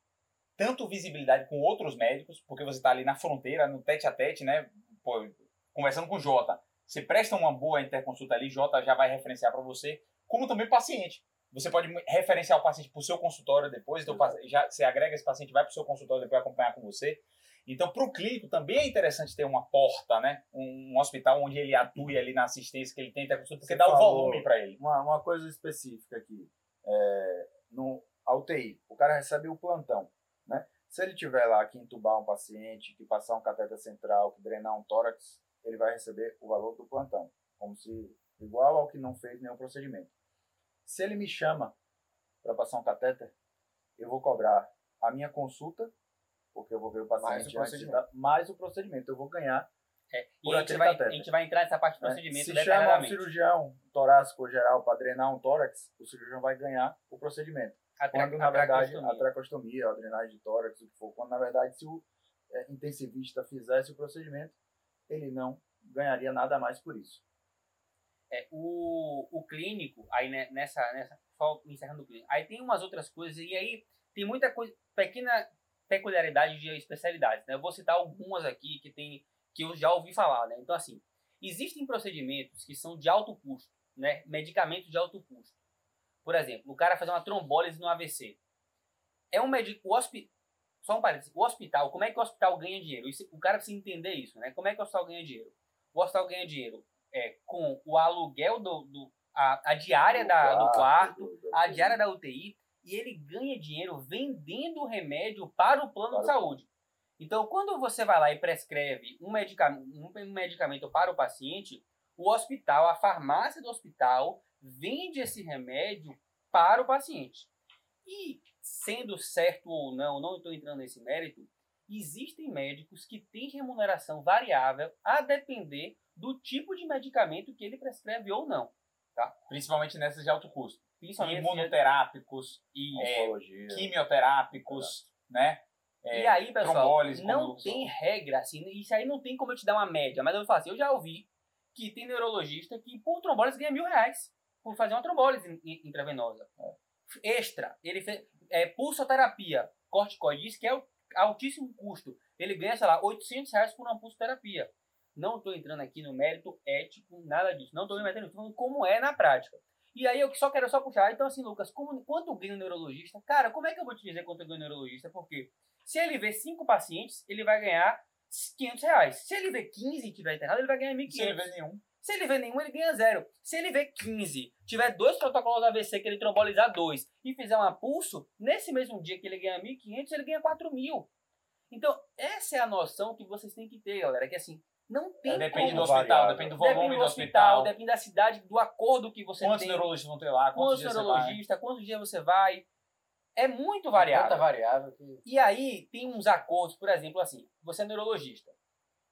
Tanto visibilidade com outros médicos, porque você está ali na fronteira, no tete a tete, né? Pô, conversando com o Jota. Você presta uma boa interconsulta ali, Jota já vai referenciar para você, como também o paciente. Você pode referenciar o paciente para o seu consultório depois, então já, você agrega esse paciente, vai para o seu consultório depois acompanhar com você. Então, para o clínico também é interessante ter uma porta, né? Um, um hospital onde ele atue ali na assistência, que ele tem interconsulta, porque Você dá o volume para ele. Uma, uma coisa específica aqui. É, no a UTI, o cara recebe o plantão? Se ele tiver lá que entubar um paciente, que passar um cateter central, que drenar um tórax, ele vai receber o valor do plantão, como se igual ao que não fez nenhum procedimento. Se ele me chama para passar um catéter, eu vou cobrar a minha consulta, porque eu vou ver o paciente Mais o procedimento. mais o procedimento. Eu vou ganhar É, e a gente, vai, a gente vai entrar nessa parte do né? procedimento Se chama um cirurgião torácico geral para drenar um tórax, o cirurgião vai ganhar o procedimento. Quando, na verdade, a tracostomia, a drenagem de tórax, o que for, quando, na verdade, se o é, intensivista fizesse o procedimento, ele não ganharia nada mais por isso. É, o, o clínico, aí né, nessa, nessa, só encerrando o clínico, aí tem umas outras coisas, e aí tem muita coisa, pequena peculiaridade de especialidades, né? Eu vou citar algumas aqui que tem, que eu já ouvi falar, né? Então, assim, existem procedimentos que são de alto custo, né? Medicamentos de alto custo. Por exemplo, o cara fazer uma trombólise no AVC. É um médico, o hospi, só um parênteses, o hospital, como é que o hospital ganha dinheiro? Isso- o cara precisa entender isso, né? Como é que o hospital ganha dinheiro? O hospital ganha dinheiro é, com o aluguel do, do a, a diária da, do quarto, do- do- a diária da UTI, e ele ganha dinheiro vendendo o remédio para o plano Para de saúde. Então, quando você vai lá e prescreve um medicamento, um medicamento para o paciente, o hospital, a farmácia do hospital, vende esse remédio para o paciente. E, sendo certo ou não, não estou entrando nesse mérito, existem médicos que têm remuneração variável a depender do tipo de medicamento que ele prescreve ou não. Principalmente nessas de alto custo. Principalmente Imunoterápicos, e, é, quimioterápicos, né? É, e aí, pessoal, não tem regra, assim, isso aí não tem como eu te dar uma média, mas eu vou falar assim, eu já ouvi que tem neurologista que por trombólise ganha mil reais por fazer uma trombólise in- in- intravenosa. Extra, ele fez é, pulsoterapia, corticoide, diz que é o- altíssimo custo. Ele ganha, sei lá, 800 reais por uma pulsoterapia. Não estou entrando aqui no mérito ético, nada disso. Não estou me metendo, estou falando como é na prática. E aí eu só quero só puxar. Então, assim, Lucas, como, quanto ganha o neurologista? Cara, como é que eu vou te dizer quanto ganha o neurologista? Porque se ele vê cinco pacientes, ele vai ganhar 500 reais. Se ele vê 15 e tiver internado, ele vai ganhar 1.500. Se ele vê nenhum. Se ele vê nenhum, ele ganha zero. Se ele vê 15, tiver dois protocolos AVC que ele trombolizar dois e fizer um pulso, nesse mesmo dia que ele ganha 1.500, ele ganha 4.000. Então, essa é a noção que vocês têm que ter, galera. Que assim, não tem É, depende como. do hospital, variável. depende do volume Depende do do hospital, hospital. depende da cidade, do acordo que você Quantos tem. neurologistas vão ter lá? Quantos Quantos neurologistas, quantos dias você vai. É muito Tanta variável. variável que. E aí tem uns acordos, por exemplo, assim, você é neurologista,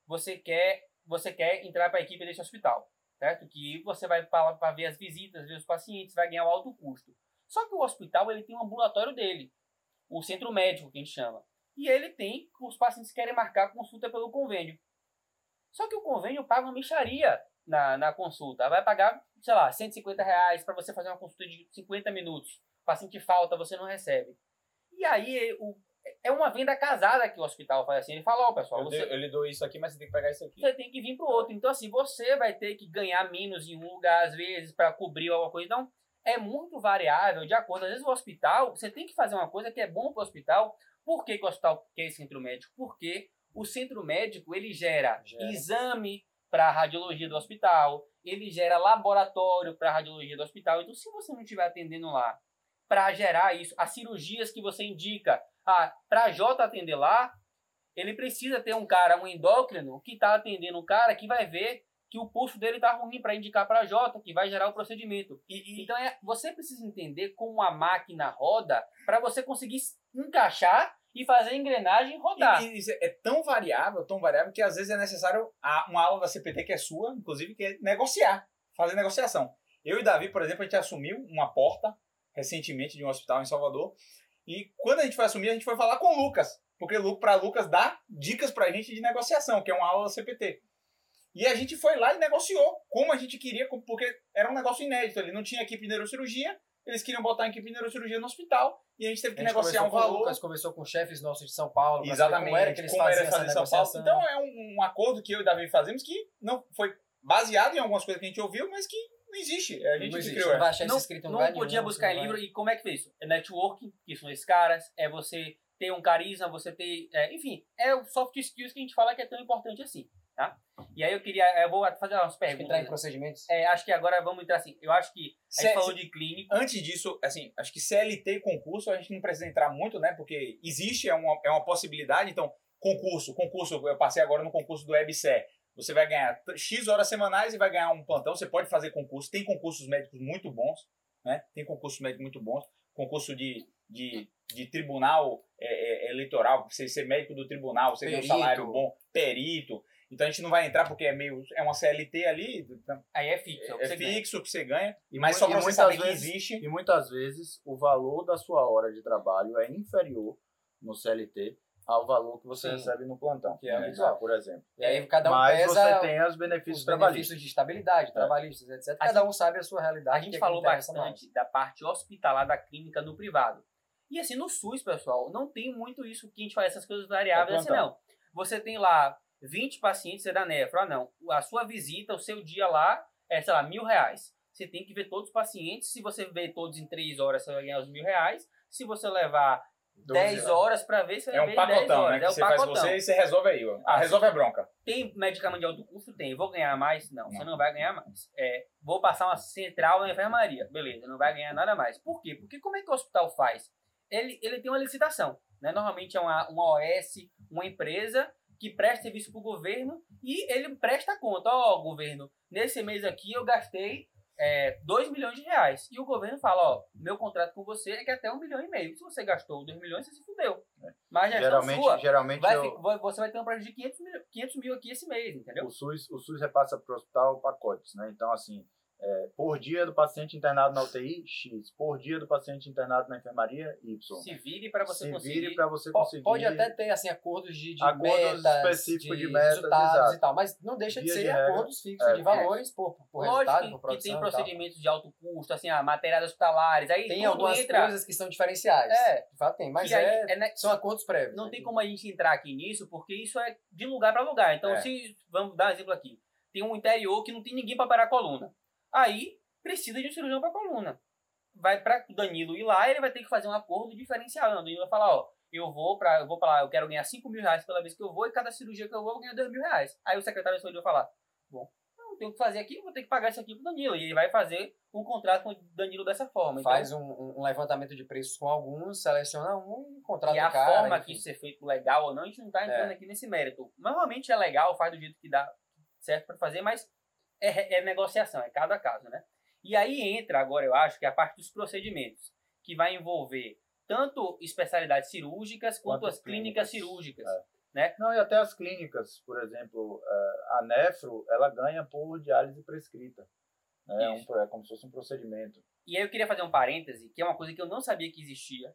você quer, você quer entrar para a equipe desse hospital, certo? Que você vai para ver as visitas, ver os pacientes, vai ganhar o alto custo. Só que o hospital ele tem um ambulatório dele, o centro médico que a gente chama, e ele tem os pacientes que querem marcar consulta pelo convênio. Só que o convênio paga uma micharia na, na consulta, vai pagar, sei lá, 150 reais para você fazer uma consulta de 50 minutos. O paciente falta, você não recebe. E aí o, é uma venda casada que o hospital faz assim. Ele fala, ó, pessoal, Eu, você, eu lhe dou isso aqui, mas você tem que pegar isso aqui. você tem que vir pro outro. Então, assim, você vai ter que ganhar menos em um lugar, às vezes, para cobrir alguma coisa. Então, é muito variável de acordo. Às vezes, o hospital, você tem que fazer uma coisa que é bom pro hospital. Por que, que o hospital quer esse centro médico? Porque o centro médico, ele gera, Gera. exame para radiologia do hospital, ele gera laboratório para radiologia do hospital. Então, se você não estiver atendendo lá para gerar isso, as cirurgias que você indica, ah, para J atender lá, ele precisa ter um cara, um endócrino, que está atendendo o cara que vai ver que o pulso dele está ruim para indicar para J, que vai gerar o procedimento. E, e- Então é, você precisa entender como a máquina roda para você conseguir encaixar e fazer a engrenagem rodar. E, e isso é tão variável, tão variável, que às vezes é necessário a- uma aula da CPT que é sua, inclusive, que é negociar, fazer negociação. Eu e Davi, por exemplo, a gente assumiu uma porta recentemente de um hospital em Salvador. E quando a gente foi assumir, a gente foi falar com o Lucas. Porque para Lucas dá dicas pra gente de negociação, que é uma aula da CPT. E a gente foi lá e negociou como a gente queria, porque era um negócio inédito. Ele não tinha equipe de neurocirurgia, eles queriam botar a equipe de neurocirurgia no hospital, e a gente teve A que negociar um com o valor. Lucas, conversou com chefes nossos de São Paulo. Exatamente. Como era que eles como faziam essa negociação. Então é um, um acordo que eu e o Davi fazemos que não foi baseado em algumas coisas que a gente ouviu, mas que não existe. É a gente não que existe, criou. não vai achar não, isso escrito não lugar podia nenhum, buscar em não livro. E como é que fez? É networking, que são esses caras. É você ter um carisma, você ter... é, enfim, é o soft skills que a gente fala que é tão importante assim, tá? E aí eu queria... Eu vou fazer umas Acho que entrar em perguntas. procedimentos. É, acho que agora vamos entrar assim. Eu acho que a gente Se- falou de clínico. Antes disso, assim, acho que CLT e concurso a gente não precisa entrar muito, né? Porque existe, é uma, é uma possibilidade. Então, concurso, concurso, eu passei agora no concurso do EBSE. Você vai ganhar X horas semanais e vai ganhar um plantão. Você pode fazer concurso. Tem concursos médicos muito bons, né? Tem concursos médicos muito bons. Concurso de, de, de tribunal é, é, eleitoral, você ser médico do tribunal, você tem um salário bom, perito. Então a gente não vai entrar porque é meio. É uma CLT ali, Aí é fixo. É, o que é você ganha. fixo que você ganha. E Mas só pra você saber que vezes- existe. E muitas vezes o valor da sua hora de trabalho é inferior no CLT ao valor que você Sim. recebe no plantão. Que é né, habitual. por exemplo. E aí cada um Mas pesa você tem os os benefícios benefícios trabalhistas. de estabilidade, trabalhistas, etc. A Cada um sabe a sua A realidade. gente que é que falou bastante mais. da parte hospitalar da clínica no privado. E assim, no SUS, pessoal, não tem muito isso que a gente faz, essas coisas variáveis É assim, não. Você tem lá 20 pacientes, você dá nefro. Ah, não. A sua visita, o seu dia lá é, sei lá, mil reais. Você tem que ver todos os pacientes. Se você ver todos em 3 horas, você vai ganhar os mil reais. Se você levar 10 horas para ver, você vai É um ver 10 pacotão, né? é Que o você faz pacotão. você e você resolve aí, ó. Ah, resolve a bronca. Tem medicamento de alto custo? Tem. Vou ganhar mais? Não, você Não. não vai ganhar mais. É, vou passar uma central na enfermaria. Beleza, não vai ganhar nada mais. Por quê? Porque como é que o hospital faz? Ele, ele tem uma licitação. Né? Normalmente é uma, uma OS, uma empresa que presta serviço para o governo e ele presta conta. Ó, governo, nesse mês aqui eu gastei é, 2 milhões de reais. E o governo fala, ó, meu contrato com você é que até 1 milhão e meio. Se você gastou 2 milhões, você se fudeu. Mas a gestão Geralmente, sua, geralmente vai, eu- você vai ter um prejuízo de 500 mil, 500 mil aqui esse mês, entendeu? o SUS, o SUS repassa para o hospital pacotes, né? Então, assim, É, por dia do paciente internado na UTI, X. Por dia do paciente internado na enfermaria, Y. Se vire para você Se conseguir. vire para você conseguir. Pode até ter assim, acordos de, de Acordos metas, específicos de metas, resultados exato. e tal, mas não deixa de Via ser de regra, acordos fixos é. de valores por, por Lógico resultado, que, por que produção tem e tal. procedimentos de alto custo, assim, ah, materiais hospitalares, aí Tem algumas entra. coisas que são diferenciais. É. De fato tem, mas que aí é, é ne- são acordos prévios. Não né? tem como a gente entrar aqui nisso, porque isso é de lugar para lugar. Então, É. se vamos dar um exemplo aqui, tem um interior que não tem ninguém para parar a coluna. Aí precisa de um cirurgião para coluna. Vai para Danilo ir lá, ele vai ter que fazer um acordo diferencial. O Danilo vai falar, ó, eu vou para, eu vou para lá, eu quero ganhar 5 mil reais pela vez que eu vou e cada cirurgia que eu vou eu ganhar 2 mil reais. Aí o secretário de saúde vai falar, bom, eu tenho que fazer aqui, vou ter que pagar isso aqui pro Danilo. E ele vai fazer um contrato com o Danilo dessa forma. Então, Faz um, um- um levantamento de preços com alguns, seleciona um e contrata E a o cara. forma enfim. que isso é feito legal ou não, a gente não tá entrando É. aqui nesse mérito. Normalmente é legal, faz do jeito que dá certo para fazer, mas é, é negociação, é cada caso, né? E aí entra agora, eu acho, que é a parte dos procedimentos, que vai envolver tanto especialidades cirúrgicas quanto, Quanto as clínicas, clínicas. cirúrgicas. É. Não, e até as clínicas, por exemplo, eh, a nefro, ela ganha por diálise prescrita. Né? É, um, é como se fosse um procedimento. E aí eu queria fazer um parêntese, que é uma coisa que eu não sabia que existia,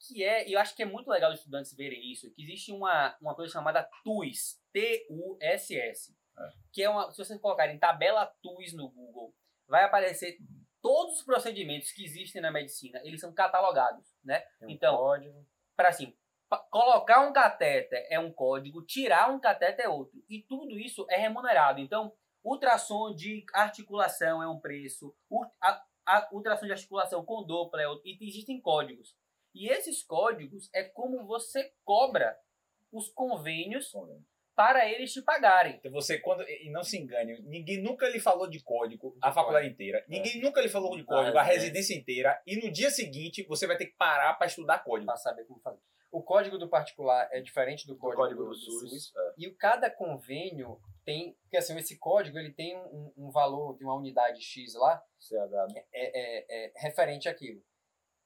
que é, e eu acho que é muito legal os estudantes verem isso, que existe uma, uma coisa chamada TUS, T-U-S-S, É. que é uma, se vocês colocarem tabela TUS no Google, vai aparecer todos os procedimentos que existem na medicina, eles são catalogados, né? Tem Então, para assim, colocar um catéter é um código, tirar um catéter é outro. E tudo isso é remunerado. Então, ultrassom de articulação é um preço, a, a ultrassom de articulação com Doppler é outro, e existem códigos. E esses códigos é como você cobra os convênios para eles te pagarem. Então você, quando. E não se engane, ninguém nunca lhe falou de código a De faculdade inteira. Ninguém nunca lhe falou de código a residência. residência inteira. E no dia seguinte você vai ter que parar para estudar código. para saber como fazer. O código do particular é diferente do código, código do, do do SUS. SUS. é. E cada convênio tem, porque assim, esse código ele tem um, um valor de uma unidade X lá, CH, né? é, é, é referente àquilo.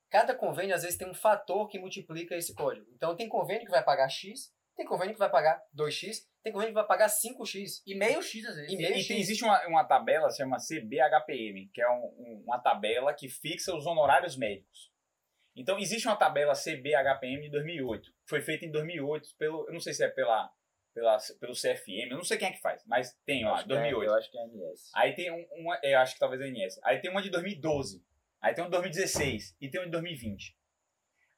Cada convênio, às vezes, tem um fator que multiplica esse código. Então, tem convênio que vai pagar X, tem convênio que vai pagar 2X, tem convênio que vai pagar 5X. E meio X às vezes. E meio e X. tem- existe uma, uma tabela, se chama CBHPM, que é um- um- uma tabela que fixa os honorários médicos. Então, existe uma tabela CBHPM de 2008. Foi feita em 2008 pelo, eu não sei se é pela, pela, pelo CFM, eu não sei quem é que faz, mas tem lá, Acho que é- 2008. eu acho que é NS. Aí tem um, uma, eu acho que talvez é a INS. Aí tem uma de 2012. Aí tem uma de 2016 e tem uma de 2020.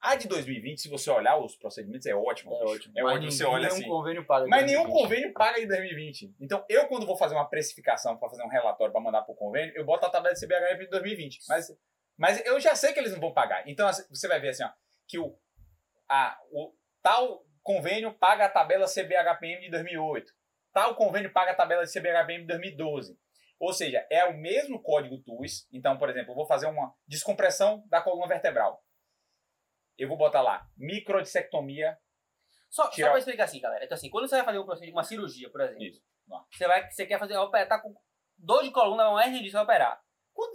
A de 2020, se você olhar os procedimentos, é ótimo. É ótimo. É Mas ótimo. Você nenhum olha assim. convênio paga. Mas nenhum 2020. convênio paga em 2020. Então, eu, quando vou fazer uma precificação para fazer um relatório para mandar para o convênio, eu boto a tabela de CBHF de 2020. Mas, mas eu já sei que eles não vão pagar. Então, assim, você vai ver assim, ó, que o, a, o tal convênio paga a tabela CBHPM de 2008. Tal convênio paga a tabela de CBHPM de 2012. Ou seja, é o mesmo código TUS. Então, por exemplo, eu vou fazer uma descompressão da coluna vertebral. Eu vou botar lá, microdissectomia. Só, só Tirar- pra explicar assim, galera. Então, assim, quando você vai fazer um procedimento, uma cirurgia, por exemplo, Isso. Você, vai, você quer fazer, operar, tá com dor de coluna, uma de disco, vai operar.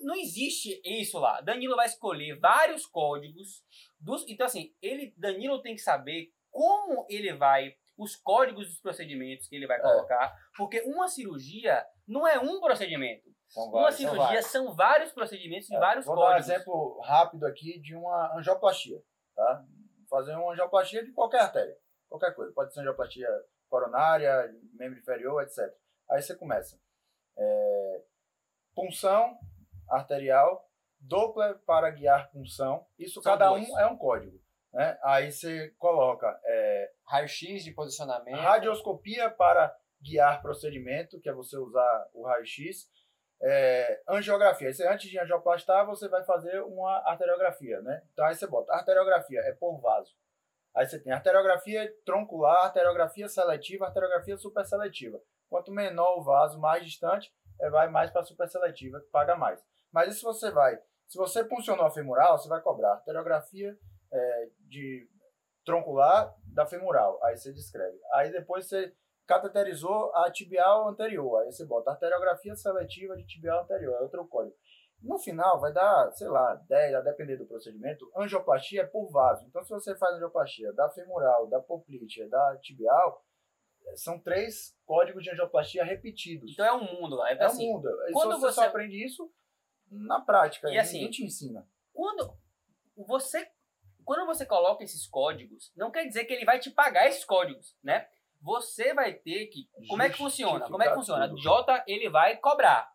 Não existe isso lá. Danilo vai escolher vários códigos. Dos, então, assim, ele, Danilo tem que saber como ele vai, os códigos dos procedimentos que ele vai colocar, porque uma cirurgia não é um procedimento. São Uma vários, são cirurgia vários. são vários procedimentos e É, vários Vou dar um códigos. exemplo rápido aqui de uma angioplastia, tá? Fazer uma angioplastia de qualquer artéria, qualquer coisa. Pode ser angioplastia coronária, membro inferior, etc. Aí você começa. É, punção arterial, Doppler para guiar punção. Isso São cada dois. um é um código. Né? Aí você coloca é, Raio-X de posicionamento. radioscopia para guiar procedimento, que é você usar o raio-x. É, angiografia. Você, antes de angioplastar, você vai fazer uma arteriografia, né? Então aí você bota arteriografia, é por vaso. Aí você tem arteriografia troncular, arteriografia seletiva, arteriografia superseletiva. Quanto menor o vaso, mais distante, é, vai mais para superseletiva, que paga mais. Mas se você vai, se você puncionou a femoral, você vai cobrar arteriografia é, de troncular da femoral. Aí você descreve. Aí depois você cateterizou a tibial anterior. Aí você bota arteriografia seletiva de tibial anterior. É outro código. No final vai dar, sei lá, 10, a depender do procedimento, angioplastia é por vaso. Então se você faz angioplastia da femoral, da poplítea, da tibial, são três códigos de angioplastia repetidos. Então é um mundo. É, é assim, um mundo. quando você, você- só aprende isso na prática, e assim, ninguém te ensina. quando você quando você coloca esses códigos, não quer dizer que ele vai te pagar esses códigos, né? Você vai ter que como é que funciona? Como é que funciona? tudo. J ele vai cobrar.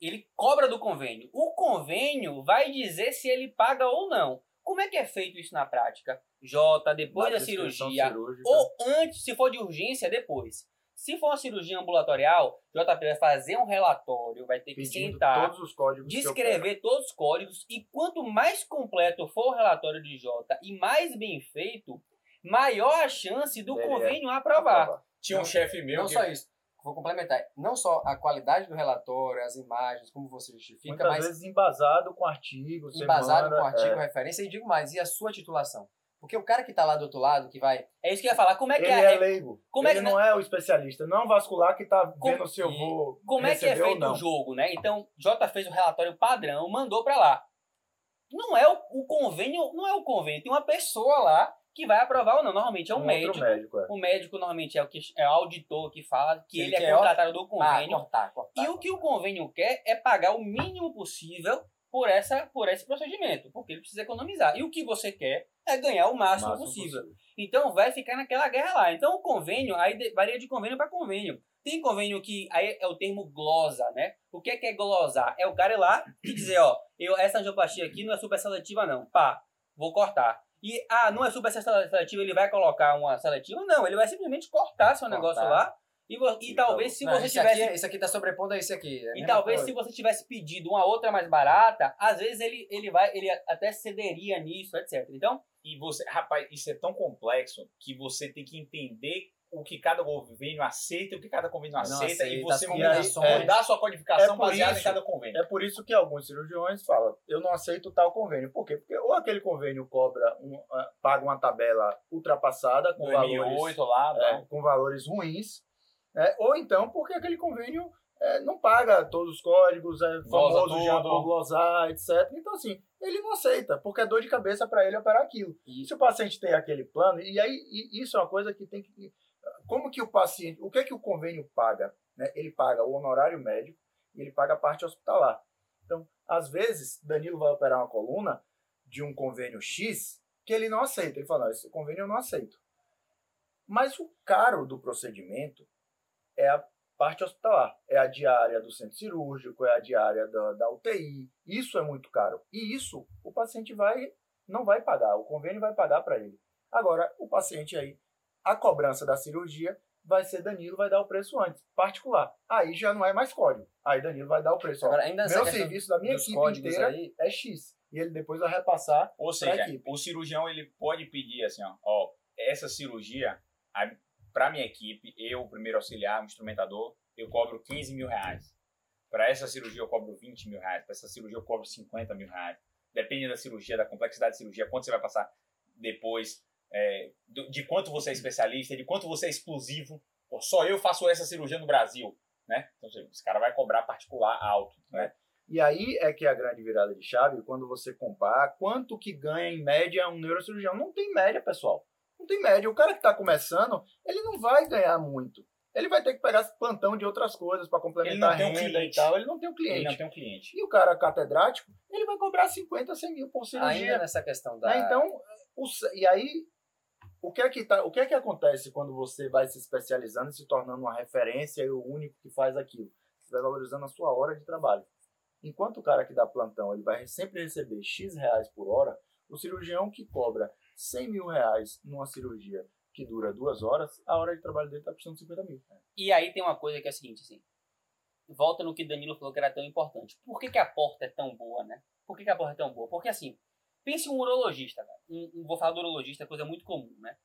Ele cobra do convênio. O convênio vai dizer se ele paga ou não. Como é que é feito isso na prática? J depois Na da cirurgia cirúrgica, ou antes, se for de urgência, depois. Se for uma cirurgia ambulatorial, JP vai fazer um relatório, vai ter que pedindo sentar, todos descrever todos os códigos e quanto mais completo for o relatório de J e mais bem feito, maior a chance do é convênio aprovar. Tinha um Não- chefe meu Não que só isso. Vou complementar. Não só a qualidade do relatório, as imagens, como você justifica, Muitas mas vezes embasado com artigo, você embasado manda, com artigo, é. referência. E digo mais, e a sua titulação? Porque o cara que tá lá do outro lado, que vai. É isso que eu ia falar. Como é que Ele é, é leigo. Como é ele que- não é o especialista. Não é um vascular que tá Como- vendo se eu vou Como é que é feito o jogo, né? Então, J fez o relatório padrão, mandou pra lá. Não é o, o convênio, não é o convênio, tem uma pessoa lá que vai aprovar ou não. Normalmente é um, Um médico. médico, é. O médico normalmente é o que é o auditor que fala que Ele ele, é contratado do Ah, convênio. cortar, cortar. e o que o convênio quer é pagar o mínimo possível por essa por esse procedimento, porque ele precisa economizar. E o que você quer é ganhar o máximo, Máximo possível. Então vai ficar naquela guerra lá. Então o convênio, aí varia de convênio para convênio. Tem convênio que aí é o termo glosa, né? O que é, que é glosar? É o cara ir lá e dizer, ó, eu, essa angioplastia aqui não é super seletiva não. Pá, vou cortar. E, ah, não é super seletiva, ele vai colocar uma seletiva? Não, ele vai simplesmente cortar seu Cortar. negócio lá. E, vo- e talvez se Não, você esse tivesse... Aqui, esse aqui tá sobrepondo a esse aqui. é E talvez coisa. se você tivesse pedido uma outra mais barata, às vezes ele, ele vai, ele até cederia nisso, etc. Então, E você, rapaz, isso é tão complexo que você tem que entender o que cada convênio aceita e o que cada convênio não Não aceita, e aceita, você mudar a sua codificação É baseada em isso- cada convênio. É por isso que alguns cirurgiões falam, eu não aceito tal convênio. Por quê? Porque ou aquele convênio cobra, um, ah, paga uma tabela ultrapassada com valores, 2008 lá, tá? é, com valores ruins, né? ou então porque aquele convênio é, não paga todos os códigos, é famoso já por glosar, etc. Então, assim, ele não aceita, porque é dor de cabeça para ele operar aquilo. E- Se o paciente tem aquele plano, e aí e isso é uma coisa que tem que. Como que o paciente. O que é que o convênio paga? né? Ele paga o honorário médico e ele paga a parte hospitalar. Então, às vezes, Danilo vai operar uma coluna de um convênio X que ele não aceita. Ele fala: não, esse convênio eu não aceito. Mas o caro do procedimento é a parte hospitalar. É a diária do centro cirúrgico, é a diária da, da UTI. Isso é muito caro. E isso o paciente vai não vai pagar, o convênio vai pagar para ele. Agora, o paciente aí, a cobrança da cirurgia vai ser Danilo, vai dar o preço antes, particular. Aí já não é mais código. Aí Danilo vai dar o preço. Agora, ainda meu serviço da minha equipe inteira aí, é X. E ele depois vai repassar Ou pra seja, equipe. o cirurgião ele pode pedir assim, ó, ó essa cirurgia para minha equipe, eu, o primeiro auxiliar, o instrumentador, eu cobro 15 mil reais. Para essa cirurgia eu cobro 20 mil reais. Para essa cirurgia eu cobro 50 mil reais. Depende da cirurgia, da complexidade da cirurgia, quanto você vai passar depois, é, de quanto você é especialista, de quanto você é exclusivo. Pô, só eu faço essa cirurgia no Brasil, né? Então, esse cara vai cobrar particular alto, né? E aí é que é a grande virada de chave, quando você compara quanto que ganha em média um neurocirurgião. Não tem média, pessoal. Não tem média. O cara que está começando, ele não vai ganhar muito. Ele vai ter que pegar plantão de outras coisas para Ele complementar a tem um renda e tal. Ele não tem um Ele cliente. não tem um cliente. E o cara catedrático, ele vai cobrar 50, 100 mil por ainda cirurgia. nessa questão da. Né? Então, o e aí, o que, é que tá, o que é que acontece quando você vai se especializando e se tornando uma referência e o único que faz aquilo? Você vai valorizando a sua hora de trabalho. Enquanto o cara que dá plantão ele vai sempre receber X reais por hora, o cirurgião que cobra 100 mil reais numa cirurgia que dura duas horas, a hora de trabalho dele está de 50 mil. E aí tem uma coisa que é a seguinte, assim. Volta no que Danilo falou que era tão importante. Por que, que a porta é tão boa, né? Por que, que a porta é tão boa? Porque assim, pense um urologista, cara. Um, um- vou falar do urologista, é coisa muito comum, né?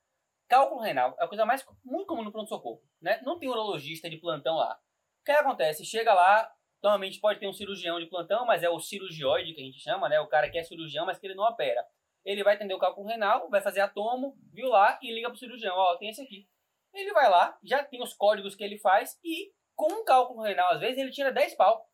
Cálculo renal é a coisa mais muito comum no pronto-socorro, né? Não tem urologista de plantão lá. O que acontece? Chega lá, normalmente pode ter um cirurgião de plantão, mas é o cirurgioide que a gente chama, né? O cara que é cirurgião, mas que ele não opera. Ele vai atender o cálculo renal, vai fazer a tomo, viu lá e liga pro cirurgião, ó, tem esse aqui. Ele vai lá, já tem os códigos que ele faz e com um cálculo renal, às vezes, ele tira 10 pau.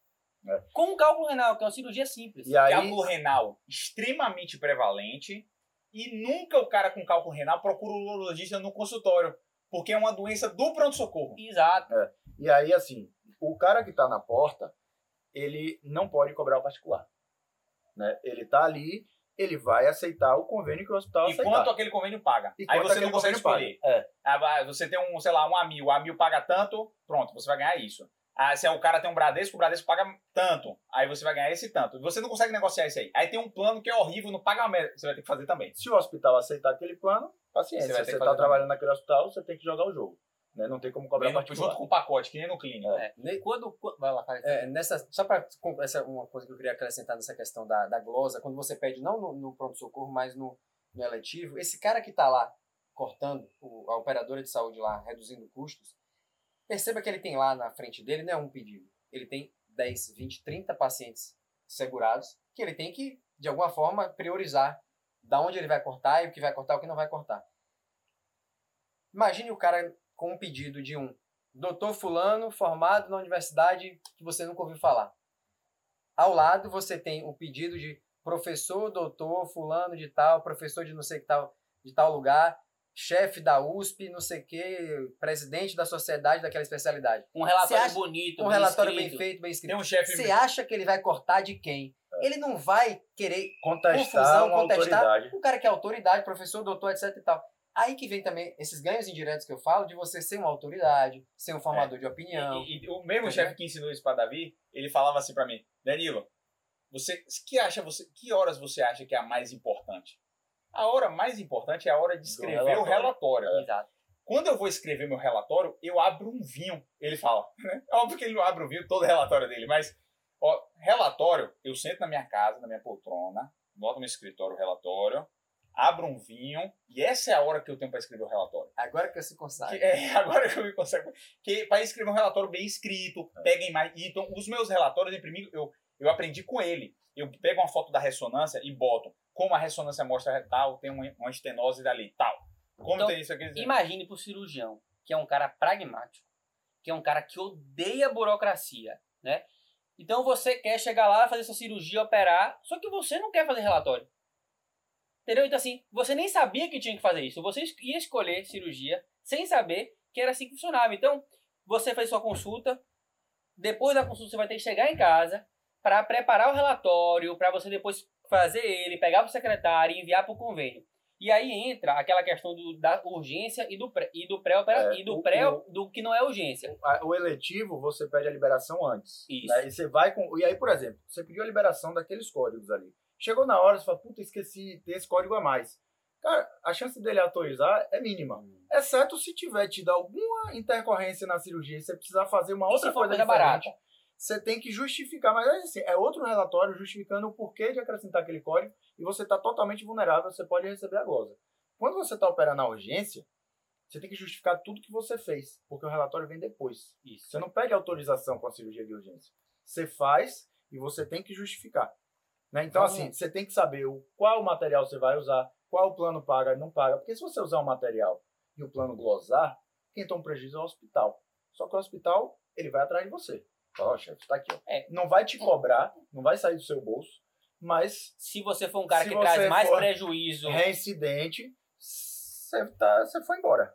É. Com cálculo renal, que é uma cirurgia simples. E aí, Cálculo renal extremamente prevalente e nunca o cara com cálculo renal procura o urologista no consultório. porque é uma doença do pronto-socorro. Exato. E aí, assim, o cara que está na porta, ele não pode cobrar o particular. Né? Ele está ali, ele vai aceitar o convênio que o hospital E aceitar. quanto aquele convênio paga. E Aí você não consegue escolher. É. Ah, você tem um, sei lá, um AMIL. O AMIL paga tanto, pronto, você vai ganhar isso. Ah, se o cara tem um Bradesco, o Bradesco paga tanto. Aí você vai ganhar esse tanto. Você não consegue negociar isso aí. Aí tem um plano que é horrível, não paga a merda. Você vai ter que fazer também. Se o hospital aceitar aquele plano, paciência. Você vai Se ter você que está fazer trabalhando naquele hospital, você tem que jogar o jogo. Né? Não tem como cobrar no- particular. junto com o pacote, que nem no clínico. É. Quando, quando- Vai lá, faz. É, nessa, só para essa uma coisa que eu queria acrescentar nessa questão da, da glosa, quando você pede não no, no pronto-socorro, mas no, no eletivo, esse cara que está lá cortando, o- a operadora de saúde lá, reduzindo custos, perceba que ele tem lá na frente dele não é um pedido. Ele tem 10, 20, 30 pacientes segurados que ele tem que, de alguma forma, priorizar da onde ele vai cortar e o que vai cortar e o que não vai cortar. Imagine o cara com um pedido de um doutor fulano formado na universidade que você nunca ouviu falar. Ao lado você tem o pedido de professor, doutor fulano de tal, professor de não sei que tal, de tal lugar, chefe da USP, não sei que, presidente da sociedade daquela especialidade. Um relatório acha- bonito, Um bem relatório escrito. bem feito, bem escrito. Tem um chefe. Você acha que ele vai cortar de quem? Ele não vai querer Contestar confusão, uma contestar. autoridade. um cara que é autoridade, professor, doutor, etc e tal. Aí que vem também esses ganhos indiretos que eu falo de você ser uma autoridade, ser um formador de opinião. E, e o mesmo chefe que ensinou isso pra Davi, ele falava assim pra mim, Danilo, você que acha você, que horas você acha que é a mais importante? A hora mais importante é a hora de escrever o relatório. relatório. Exato. Quando eu vou escrever meu relatório, eu abro um vinho. Ele fala, né? É óbvio que ele não abre um vinho todo o relatório dele, mas ó, relatório, eu sento na minha casa, na minha poltrona, boto no escritório o relatório, abro um vinho e essa é a hora que eu tenho para escrever o relatório. Agora que eu se consagra. Que- é, agora que eu me consigo. Que para escrever um relatório bem escrito, peguem mais. Então, os meus relatórios, primeiro, eu, eu aprendi com ele. Eu pego uma foto da ressonância e boto como a ressonância mostra tal, tem uma, estenose dali, tal. Como Então, tem isso aqui? Imagine pro cirurgião, que é um cara pragmático, que é um cara que odeia burocracia, né? Então você quer chegar lá, fazer sua cirurgia, operar, só que você não quer fazer relatório. Entendeu? Então assim, você nem sabia que tinha que fazer isso. Você ia escolher cirurgia sem saber que era assim que funcionava. Então, você fez sua consulta, depois da consulta você vai ter que chegar em casa para preparar o relatório, para você depois fazer ele, pegar para o secretário e enviar para o convênio. E aí entra aquela questão do- da urgência e do pré e do pré É, e do o- pré o- do que não é urgência. A- O eletivo, você pede a liberação antes. Isso. Né? E você vai com. E aí, por exemplo, você pediu a liberação daqueles códigos ali. Chegou na hora, você fala, puta, esqueci, tem esse código a mais. Cara, a chance dele autorizar é mínima. Exceto se tiver tido alguma intercorrência na cirurgia e você precisar fazer uma outra coisa coisa diferente, barata? Você tem que justificar. Mas assim, é outro relatório justificando o porquê de acrescentar aquele código e você está totalmente vulnerável, você pode receber a glosa. Quando você está operando na urgência, você tem que justificar tudo que você fez, porque o relatório vem depois. Isso. Você não pede autorização para a cirurgia de urgência. Você faz e você tem que justificar. Né? Então, Vamos- assim, você tem que saber o, qual material você vai usar, qual o plano paga e não paga. Porque se você usar um material e o plano glosar, quem toma prejuízo é o hospital. Só que o hospital, ele vai atrás de você. Fala, ó, chefe, tá aqui. Ó. É. Não vai te cobrar, não vai sair do seu bolso, mas Se você for um cara que traz mais prejuízo, reincidente, você, tá, você foi embora.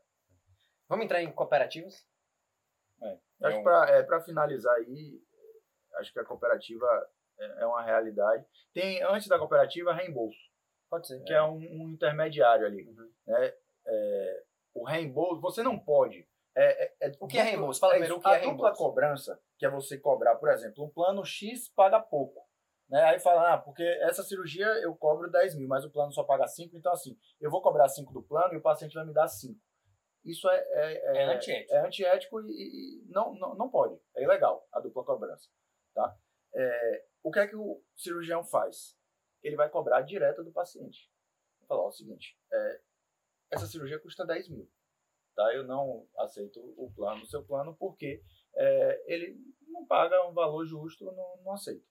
Vamos entrar em cooperativas? Acho um- que para é, pra finalizar aí, acho que a cooperativa é, é uma realidade. Tem, antes da cooperativa, reembolso, Pode ser. que é um, um intermediário ali. Uhum. Né? É, o reembolso, você não pode. É, é, é O que é reembolso? Fala é primeiro o que é a dupla reembolso. cobrança, que é você cobrar, por exemplo, um plano X paga pouco. Né? Aí fala, ah, porque essa cirurgia eu cobro 10 mil, mas o plano só paga 5, então assim, eu vou cobrar 5 do plano e o paciente vai me dar 5. Isso é, é, é antiético. é antiético e, e- não, não, não pode. É ilegal a dupla cobrança. Tá? É, o que é que o cirurgião faz? Ele vai cobrar direto do paciente. Vai falar ó, o seguinte: é, essa cirurgia custa 10 mil. Tá? Eu não aceito o plano, o seu plano, porque é, ele não paga um valor justo, não, não aceito.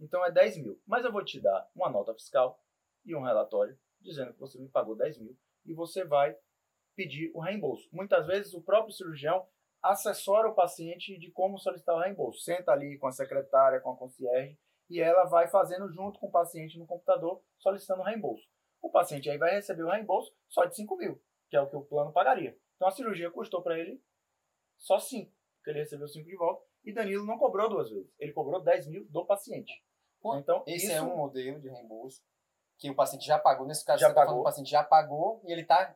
Então é 10 mil. Mas eu vou te dar uma nota fiscal e um relatório dizendo que você me pagou 10 mil e você vai pedir o reembolso. Muitas vezes o próprio cirurgião assessora o paciente de como solicitar o reembolso. Senta ali com a secretária, com a concierge, e ela vai fazendo junto com o paciente no computador, solicitando o reembolso. O paciente aí vai receber o reembolso só de 5 mil, que é o que o plano pagaria. Então a cirurgia custou para ele só 5, porque ele recebeu 5 de volta. E Danilo não cobrou duas vezes. Ele cobrou 10 mil do paciente. Então, Esse isso é um modelo de reembolso que o paciente já pagou. Nesse caso, Já você tá falando pagou. que o paciente já pagou e ele está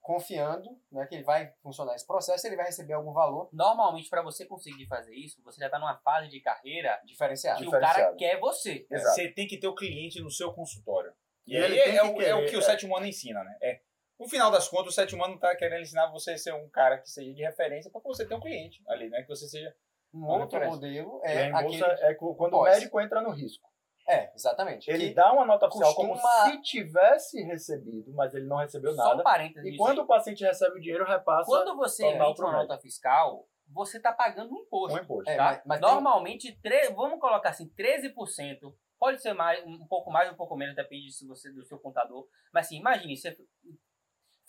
confiando né, que ele vai funcionar esse processo ele vai receber algum valor Normalmente, pra você conseguir fazer isso, você já tá numa fase de carreira diferenciado. que o cara quer você. Exato. Você tem que ter o cliente no seu consultório. E, E aí ele é, é o, é o que o é. sétimo ano ensina, né? É, no final das contas, o sétimo ano tá querendo ensinar você a ser um cara que seja de referência para você ter um cliente ali, né? Que você seja. Um outro modelo é aquele... é quando o médico entra no risco. É, exatamente. Ele Que- dá uma nota oficial como costuma- se tivesse recebido, mas ele não recebeu Só um nada. parênteses. E quando o paciente recebe o dinheiro, repassa Quando você emite uma nota fiscal, você está pagando um imposto. um imposto. É, tá? mas- mas tem- Normalmente, tre- vamos colocar assim, 13%, pode ser mais, um pouco mais, um pouco menos, depende se você, do seu contador. Mas assim, imagine, você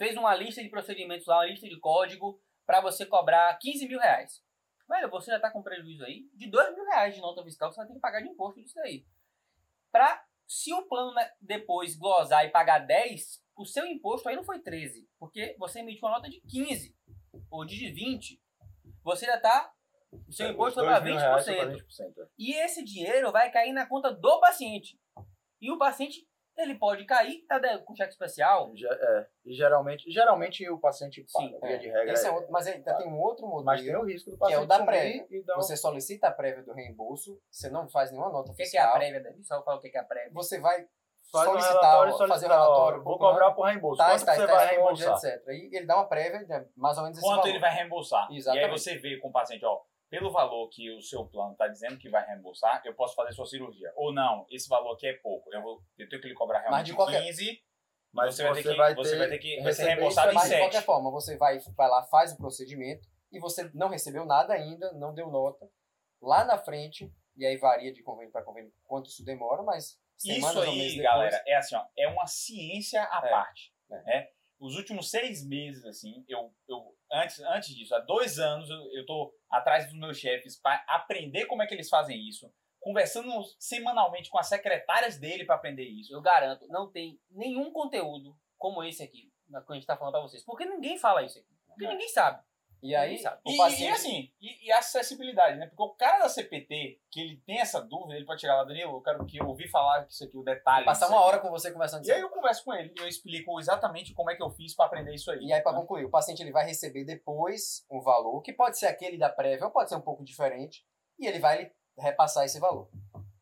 fez uma lista de procedimentos lá, uma lista de código, para você cobrar 15 mil reais. Velho, você já está com prejuízo aí de 2 mil reais de nota fiscal que você vai ter que pagar de imposto disso aí. Pra, se o plano né, depois glosar e pagar 10, o seu imposto aí não foi 13, porque você emitiu uma nota de 15 ou de 20. Você já está. O seu imposto foi para mil reais foi 20%. pra 20%. E esse dinheiro vai cair na conta do paciente. E o paciente, ele pode cair, tá de- com cheque especial. Ge- É, e geralmente, geralmente o paciente paga, Sim, via é, de regra. esse é é- outro, mas ainda tem um outro modelo. Mas tem o risco do que é paciente o da prévia. um- Você solicita a prévia do reembolso, você não faz nenhuma nota O que, que é a prévia, Davi? Só fala o que é a prévia. Você vai faz um solicitar, relatório, fazer um relatório, vou cobrar por reembolso. tais, Quanto tais, você tais vai fontes, reembolsar? etc. E ele dá uma prévia, mais ou menos esse Quanto valor. ele vai reembolsar? Exatamente. E aí você vê com o paciente, ó, pelo valor que o seu plano está dizendo que vai reembolsar, eu posso fazer sua cirurgia. Ou não, esse valor aqui é pouco. Eu, vou, eu tenho que lhe cobrar Mas realmente de qualquer- 15, Mas você vai ter que, vai você vai ter que vai ser reembolsado isso, em mas de 7. qualquer forma, você vai, vai lá, faz o procedimento e você não recebeu nada ainda, não deu nota. Lá na frente, e aí varia de convênio para convênio quanto isso demora, mas Isso aí, galera, é assim, ó, é uma ciência à É, parte. é. Né? Os últimos seis meses, assim, eu, eu antes, antes disso, há dois anos, eu, eu tô atrás dos meus chefes para aprender como é que eles fazem isso, conversando semanalmente com as secretárias dele para aprender isso. Eu garanto, não tem nenhum conteúdo como esse aqui, que a gente tá falando pra vocês. Porque ninguém fala isso aqui. Porque Não. ninguém sabe. E aí, E, paciente... e assim, e, e a acessibilidade, né? Porque o cara da CPT, que ele tem essa dúvida, ele pode chegar lá, Danilo, eu quero que eu ouvi falar isso aqui, o detalhe. passar uma hora com você conversando E aí eu converso com ele, eu explico exatamente como é que eu fiz para aprender isso aí. E aí, para concluir, o paciente ele vai receber depois um valor, que pode ser aquele da prévia, ou pode ser um pouco diferente, e ele vai repassar esse valor.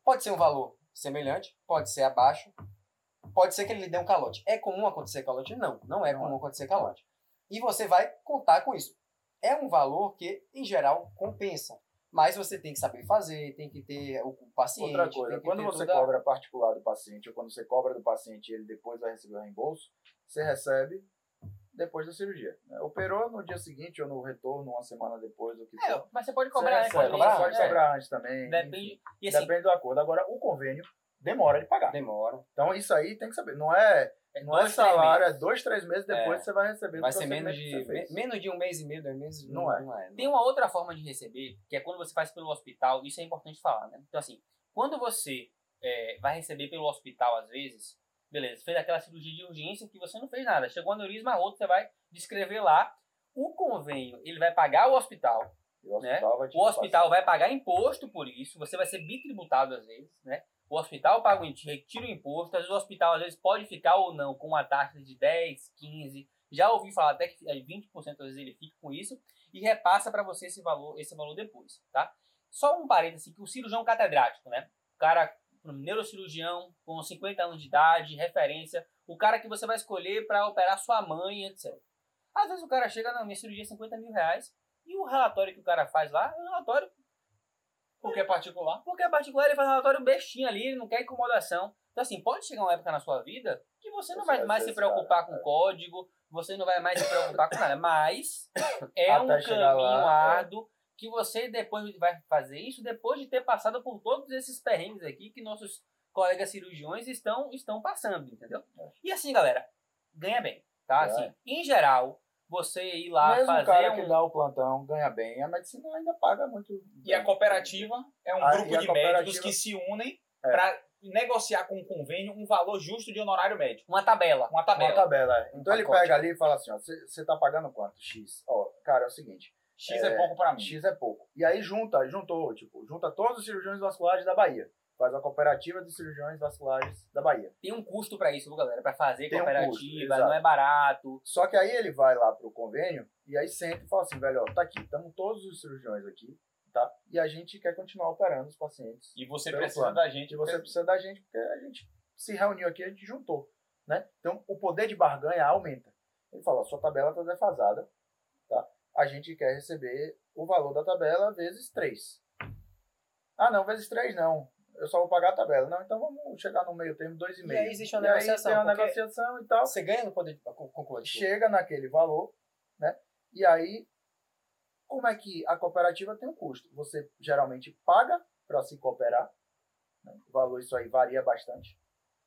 Pode ser um valor semelhante, pode ser abaixo, pode ser que ele lhe dê um calote. É comum acontecer calote? Não, não é Não comum acontecer calote. E você vai contar com isso. É um valor que, em geral, compensa. Mas você tem que saber fazer, tem que ter o paciente. Outra coisa, quando você toda- cobra particular do paciente, ou quando você cobra do paciente e ele depois vai receber o reembolso, você recebe depois da cirurgia. né? Operou no dia seguinte ou no retorno, uma semana depois, o que É, for. mas você pode Você cobrar antes também. cobrar pode antes, é. cobrar antes também. Depende. Assim, Depende do acordo. Agora, o convênio demora de pagar. Demora. Então, isso aí tem que saber. Não é, é não é dois, três salário, meses. é dois, três meses depois É. que você vai receber. Vai ser menos de, menos de um mês e meio, dois meses. Não Não, é. não é. Tem uma outra forma de receber, que é quando você faz pelo hospital, isso é importante falar, né? Então, assim, quando você é, vai receber pelo hospital, às vezes, beleza, fez aquela cirurgia de urgência que você não fez nada, chegou aneurisma outro, você vai descrever lá. O convênio, ele vai pagar o hospital, E o né? hospital vai te o hospital vai pagar imposto por isso, você vai ser bitributado às vezes, né? O hospital paga o retira o imposto, às vezes o hospital às vezes pode ficar ou não com uma taxa de 10, 15, já ouvi falar até que é 20% às vezes ele fica com isso e repassa para você esse valor, esse valor depois, tá? Só um parêntese que o cirurgião catedrático, né? O cara, um neurocirurgião com 50 anos de idade, referência, o cara que você vai escolher para operar sua mãe, etc. Às vezes o cara chega na minha cirurgia é 50 mil reais e o relatório que o cara faz lá é um relatório Porque é particular. porque é particular, ele faz um relatório bestinho ali, ele não quer incomodação. Então, assim, pode chegar uma época na sua vida que você não Você vai vai mais se esse cara, preocupar com é. código, você não vai mais se preocupar com nada. Mas é Até um caminho lá, é. árduo que você depois vai fazer isso depois de ter passado por todos esses perrengues aqui que nossos colegas cirurgiões estão, estão passando, entendeu? É. E assim, galera, ganha bem, tá? É. Assim, em geral, você ir lá Mesmo fazer o cara que um... dá o plantão ganha bem, a medicina ainda paga muito. E a bem. cooperativa é um Ah, grupo de cooperativa- médicos que se unem É. para negociar com o convênio um valor justo de honorário médico. Uma tabela. Uma Uma tabela. tabela. é. Então ele pacote. pega ali e fala assim, ó, você tá pagando quanto? X. Ó, cara, é o seguinte, X é, pouco pra mim. X é pouco. E aí junta, juntou, tipo, junta todos os cirurgiões vasculares da Bahia. Faz a cooperativa de cirurgiões vasculares da Bahia. Tem um custo pra isso, galera? Pra fazer Tem um cooperativa, custo, exato. não é barato. Só que aí ele vai lá pro convênio e aí senta e fala assim, velho, ó, tá aqui, estamos todos os cirurgiões aqui, tá? E a gente quer continuar operando os pacientes. E você precisa plano. da gente. E você porque- precisa da gente porque a gente se reuniu aqui, a gente juntou, né? Então o poder de barganha aumenta. Ele fala, sua tabela tá defasada, tá? A gente quer receber o valor da tabela vezes 3. Ah, não, vezes 3 não. Eu só vou pagar a tabela. Não, então vamos chegar no meio termo 2,5. E aí existe uma E aí negociação, tem uma negociação e tal. Você ganha no poder de. con- Conclua. desculpa. chega naquele valor, né? E aí, como é que a cooperativa tem um custo? Você geralmente paga para se cooperar, né? o valor isso aí varia bastante,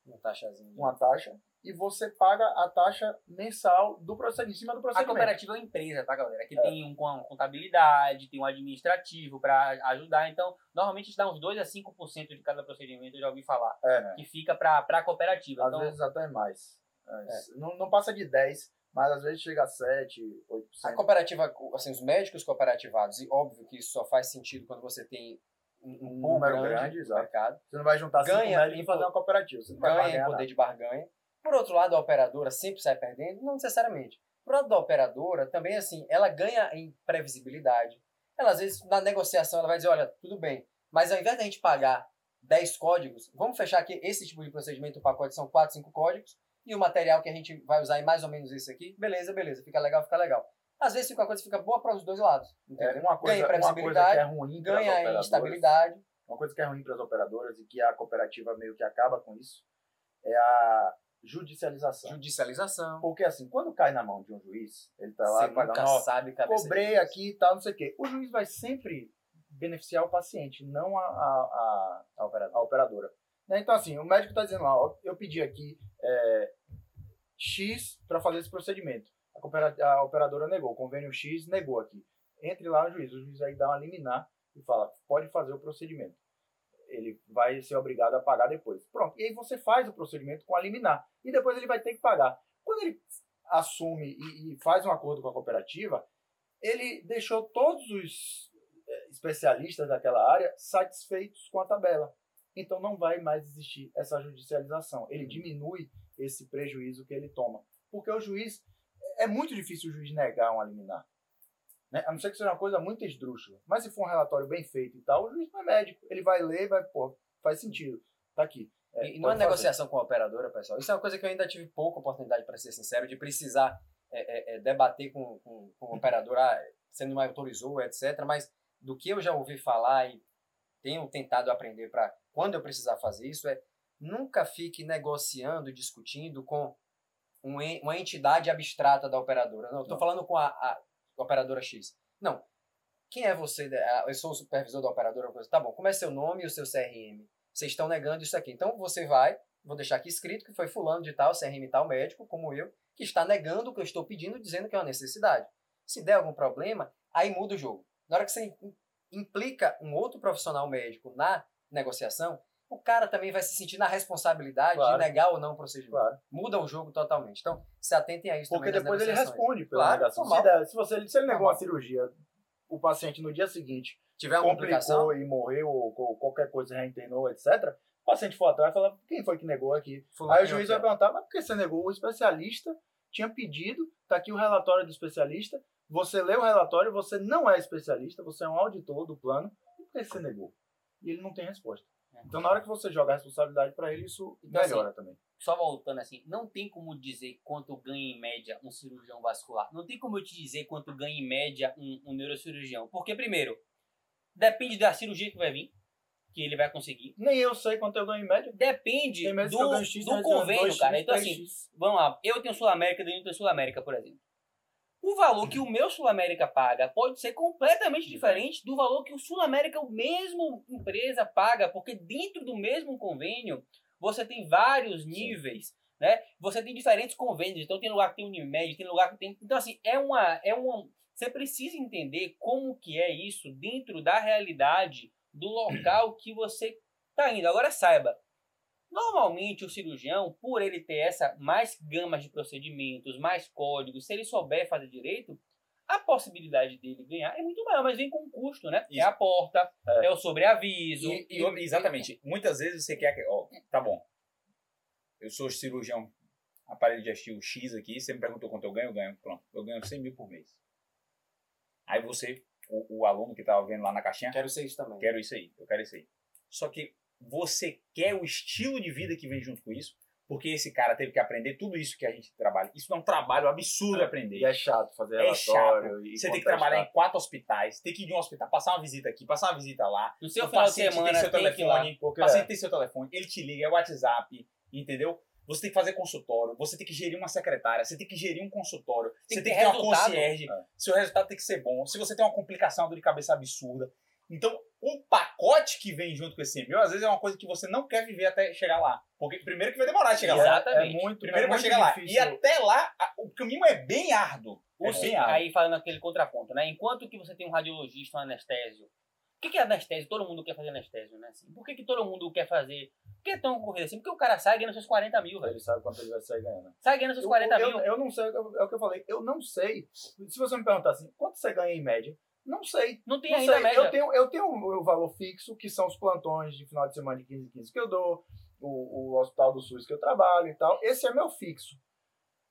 Uma taxazinha. uma taxa, e você paga a taxa mensal do procedimento, em cima do A procedimento. cooperativa é uma empresa, tá, galera? Que É. tem um, com contabilidade, tem um administrativo pra ajudar. Então, normalmente a dá uns 2 a 5% de cada procedimento, eu já ouvi falar, É, que fica pra, pra cooperativa. às Então, vezes até mais. É, Não, não passa de 10, mas às vezes chega a 7, 8%. A cooperativa, assim, os médicos cooperativados, e óbvio que isso só faz sentido quando você tem um, Um número grande, grande, mercado, Você não vai juntar cinco Ganha médicos e fazer uma cooperativa. Você não vai ganha poder de barganha. Por outro lado, a operadora sempre sai perdendo? Não necessariamente. Por lado da operadora, também assim, ela ganha em previsibilidade. Ela, às vezes, na negociação, ela vai dizer, olha, tudo bem, mas ao invés da gente pagar 10 códigos, vamos fechar aqui esse tipo de procedimento, o pacote são 4, 5 códigos, e o material que a gente vai usar é mais ou menos esse aqui, beleza, beleza, fica legal, fica legal. Às vezes fica uma coisa fica boa para os dois lados. É, Entendeu? uma coisa, ganha que é previsibilidade, ruim ganha estabilidade. Uma coisa que é ruim para as operadoras e que a cooperativa meio que acaba com isso é a judicialização. Judicialização. Porque assim, quando cai na mão de um juiz, ele tá lá Você pagando, nunca sabe cabeça cobrei aqui e tal, não sei o quê. O juiz vai sempre beneficiar o paciente, não a, a, a, A operadora. a operadora. Né? Então assim, o médico está dizendo lá, ó, eu pedi aqui é, X para fazer esse procedimento. A operadora negou, o convênio X negou aqui. Entre lá no juiz, o juiz aí dá uma liminar e fala, pode fazer o procedimento. Ele vai ser obrigado a pagar depois. Pronto. E aí você faz o procedimento com a liminar. E depois ele vai ter que pagar. Quando ele assume e, e faz um acordo com a cooperativa, ele deixou todos os eh, especialistas daquela área satisfeitos com a tabela. Então não vai mais existir essa judicialização. Ele diminui esse prejuízo que ele toma. Porque o juiz. É muito difícil o juiz negar uma liminar. Né? A não ser que seja uma coisa muito esdrúxula. Mas se for um relatório bem feito e tal, o juiz não é médico. Ele vai ler e vai, pô, faz sentido. Tá aqui. É, E, não é negociação com a operadora, pessoal. Isso é uma coisa que eu ainda tive pouca oportunidade, para ser sincero, de precisar é, é, é, debater com, com, com o operador, ah, você não me autorizou, etc. Mas do que eu já ouvi falar e tenho tentado aprender para quando eu precisar fazer isso, é nunca fique negociando, discutindo com um uma entidade abstrata da operadora. Não, estou falando com a, a operadora X. Não. Quem é você? Ah, Eu sou o supervisor da operadora. Tá bom, como é seu nome e o seu CRM? Vocês estão negando isso aqui. Então você vai, vou deixar aqui escrito que foi fulano de tal, CRM tal médico, como eu, que está negando o que eu estou pedindo, dizendo que é uma necessidade. Se der algum problema, aí muda o jogo. Na hora que você im- implica um outro profissional médico na negociação, o cara também vai se sentir na responsabilidade Claro. de negar ou não o procedimento. Claro. Muda o jogo totalmente. Então, se atentem a isso Porque depois ele responde pela Claro, negação. Se, der- se, você, se ele negou a cirurgia, o paciente no dia seguinte tiver alguma complicação, complicou e morreu, ou, ou qualquer coisa reinternou, etc., o paciente for atrás e fala, quem foi que negou aqui? fulano Aí o juiz vai perguntar, mas por que você negou? O especialista tinha pedido, tá aqui o relatório do especialista, você lê o relatório, você não é especialista, você é um auditor do plano, por que você negou? E ele não tem resposta. Então, na hora que você joga a responsabilidade para ele, isso Então, melhora também. só voltando assim, não tem como dizer quanto ganha em média um cirurgião vascular. Não tem como eu te dizer quanto ganha em média um, um neurocirurgião. Porque, primeiro, depende da cirurgia que vai vir, que ele vai conseguir. Nem eu sei quanto eu ganho em média. Depende do, X, do convênio, 2X, cara. Então, assim, 3X. vamos lá. Eu tenho Sul América, Danilo tem Sul América, por exemplo. O valor que o meu Sul América paga pode ser completamente diferente do valor que o Sul América, o mesmo empresa, paga, porque dentro do mesmo convênio você tem vários níveis, né? Você tem diferentes convênios, então tem lugar que tem Unimed, tem lugar que tem. Então, assim, é uma. É uma você precisa entender como que é isso dentro da realidade do local que você está indo. Agora saiba, normalmente o cirurgião, por ele ter essa mais gamas de procedimentos, mais códigos, se ele souber fazer direito, a possibilidade dele ganhar é muito maior, mas vem com um custo, né? É Isso. a porta, é, o sobreaviso. E, e outra- exatamente. Muitas vezes você quer que. Ó, tá bom. Eu sou cirurgião, aparelho digestivo X aqui. Você me perguntou quanto eu ganho, eu ganho. Pronto. Eu ganho 100 mil por mês. Aí você, o, o aluno que tava vendo lá na caixinha, Quero isso também. quero isso aí, eu quero isso aí. Só que você quer o estilo de vida que vem junto com isso, porque esse cara teve que aprender tudo isso que a gente trabalha. Isso é um trabalho absurdo aprender. E é chato fazer É relatório. e Você tem que trabalhar em quatro hospitais, tem que ir de um hospital, passar uma visita aqui, passar uma visita lá. No seu O final de paciente semana seu tem lá. telefone, o paciente tem seu telefone, ele te liga, é WhatsApp, entendeu? Você tem que fazer consultório, você tem que gerir uma secretária, você tem que gerir um consultório, Tem você que tem ter que ter uma resultado. concierge, É. seu resultado tem que ser bom. Se você tem uma complicação, uma dor de cabeça absurda. Então, o pacote que vem junto com esse e-mail, às vezes é uma coisa que você não quer viver até chegar lá. Porque primeiro que vai demorar a chegar lá. Exatamente. É muito, Primeiro é vai muito chegar lá. difícil. E até lá, a- o caminho é bem árduo. O É bem árduo. aí falando aquele contraponto, né? Enquanto que você tem um radiologista, um anestésio. O que, que é anestésio? Todo mundo quer fazer anestésio, né? Assim, por que, que todo mundo quer fazer? Por que é tão concorrido assim? Porque o cara sai ganhando seus 40 mil, velho. Ele sabe quanto ele vai sair ganhando. Sai ganhando seus Eu, 40 eu, mil. eu não sei, é o que eu falei. Eu não sei. Se você me perguntar assim, quanto você ganha em média? Não sei. Não tem Não ainda sei. a média. Eu tenho, eu tenho o meu valor fixo, que são os plantões de final de semana de 15 em 15 que eu dou, o, o hospital do SUS que eu trabalho e tal. Esse é meu fixo.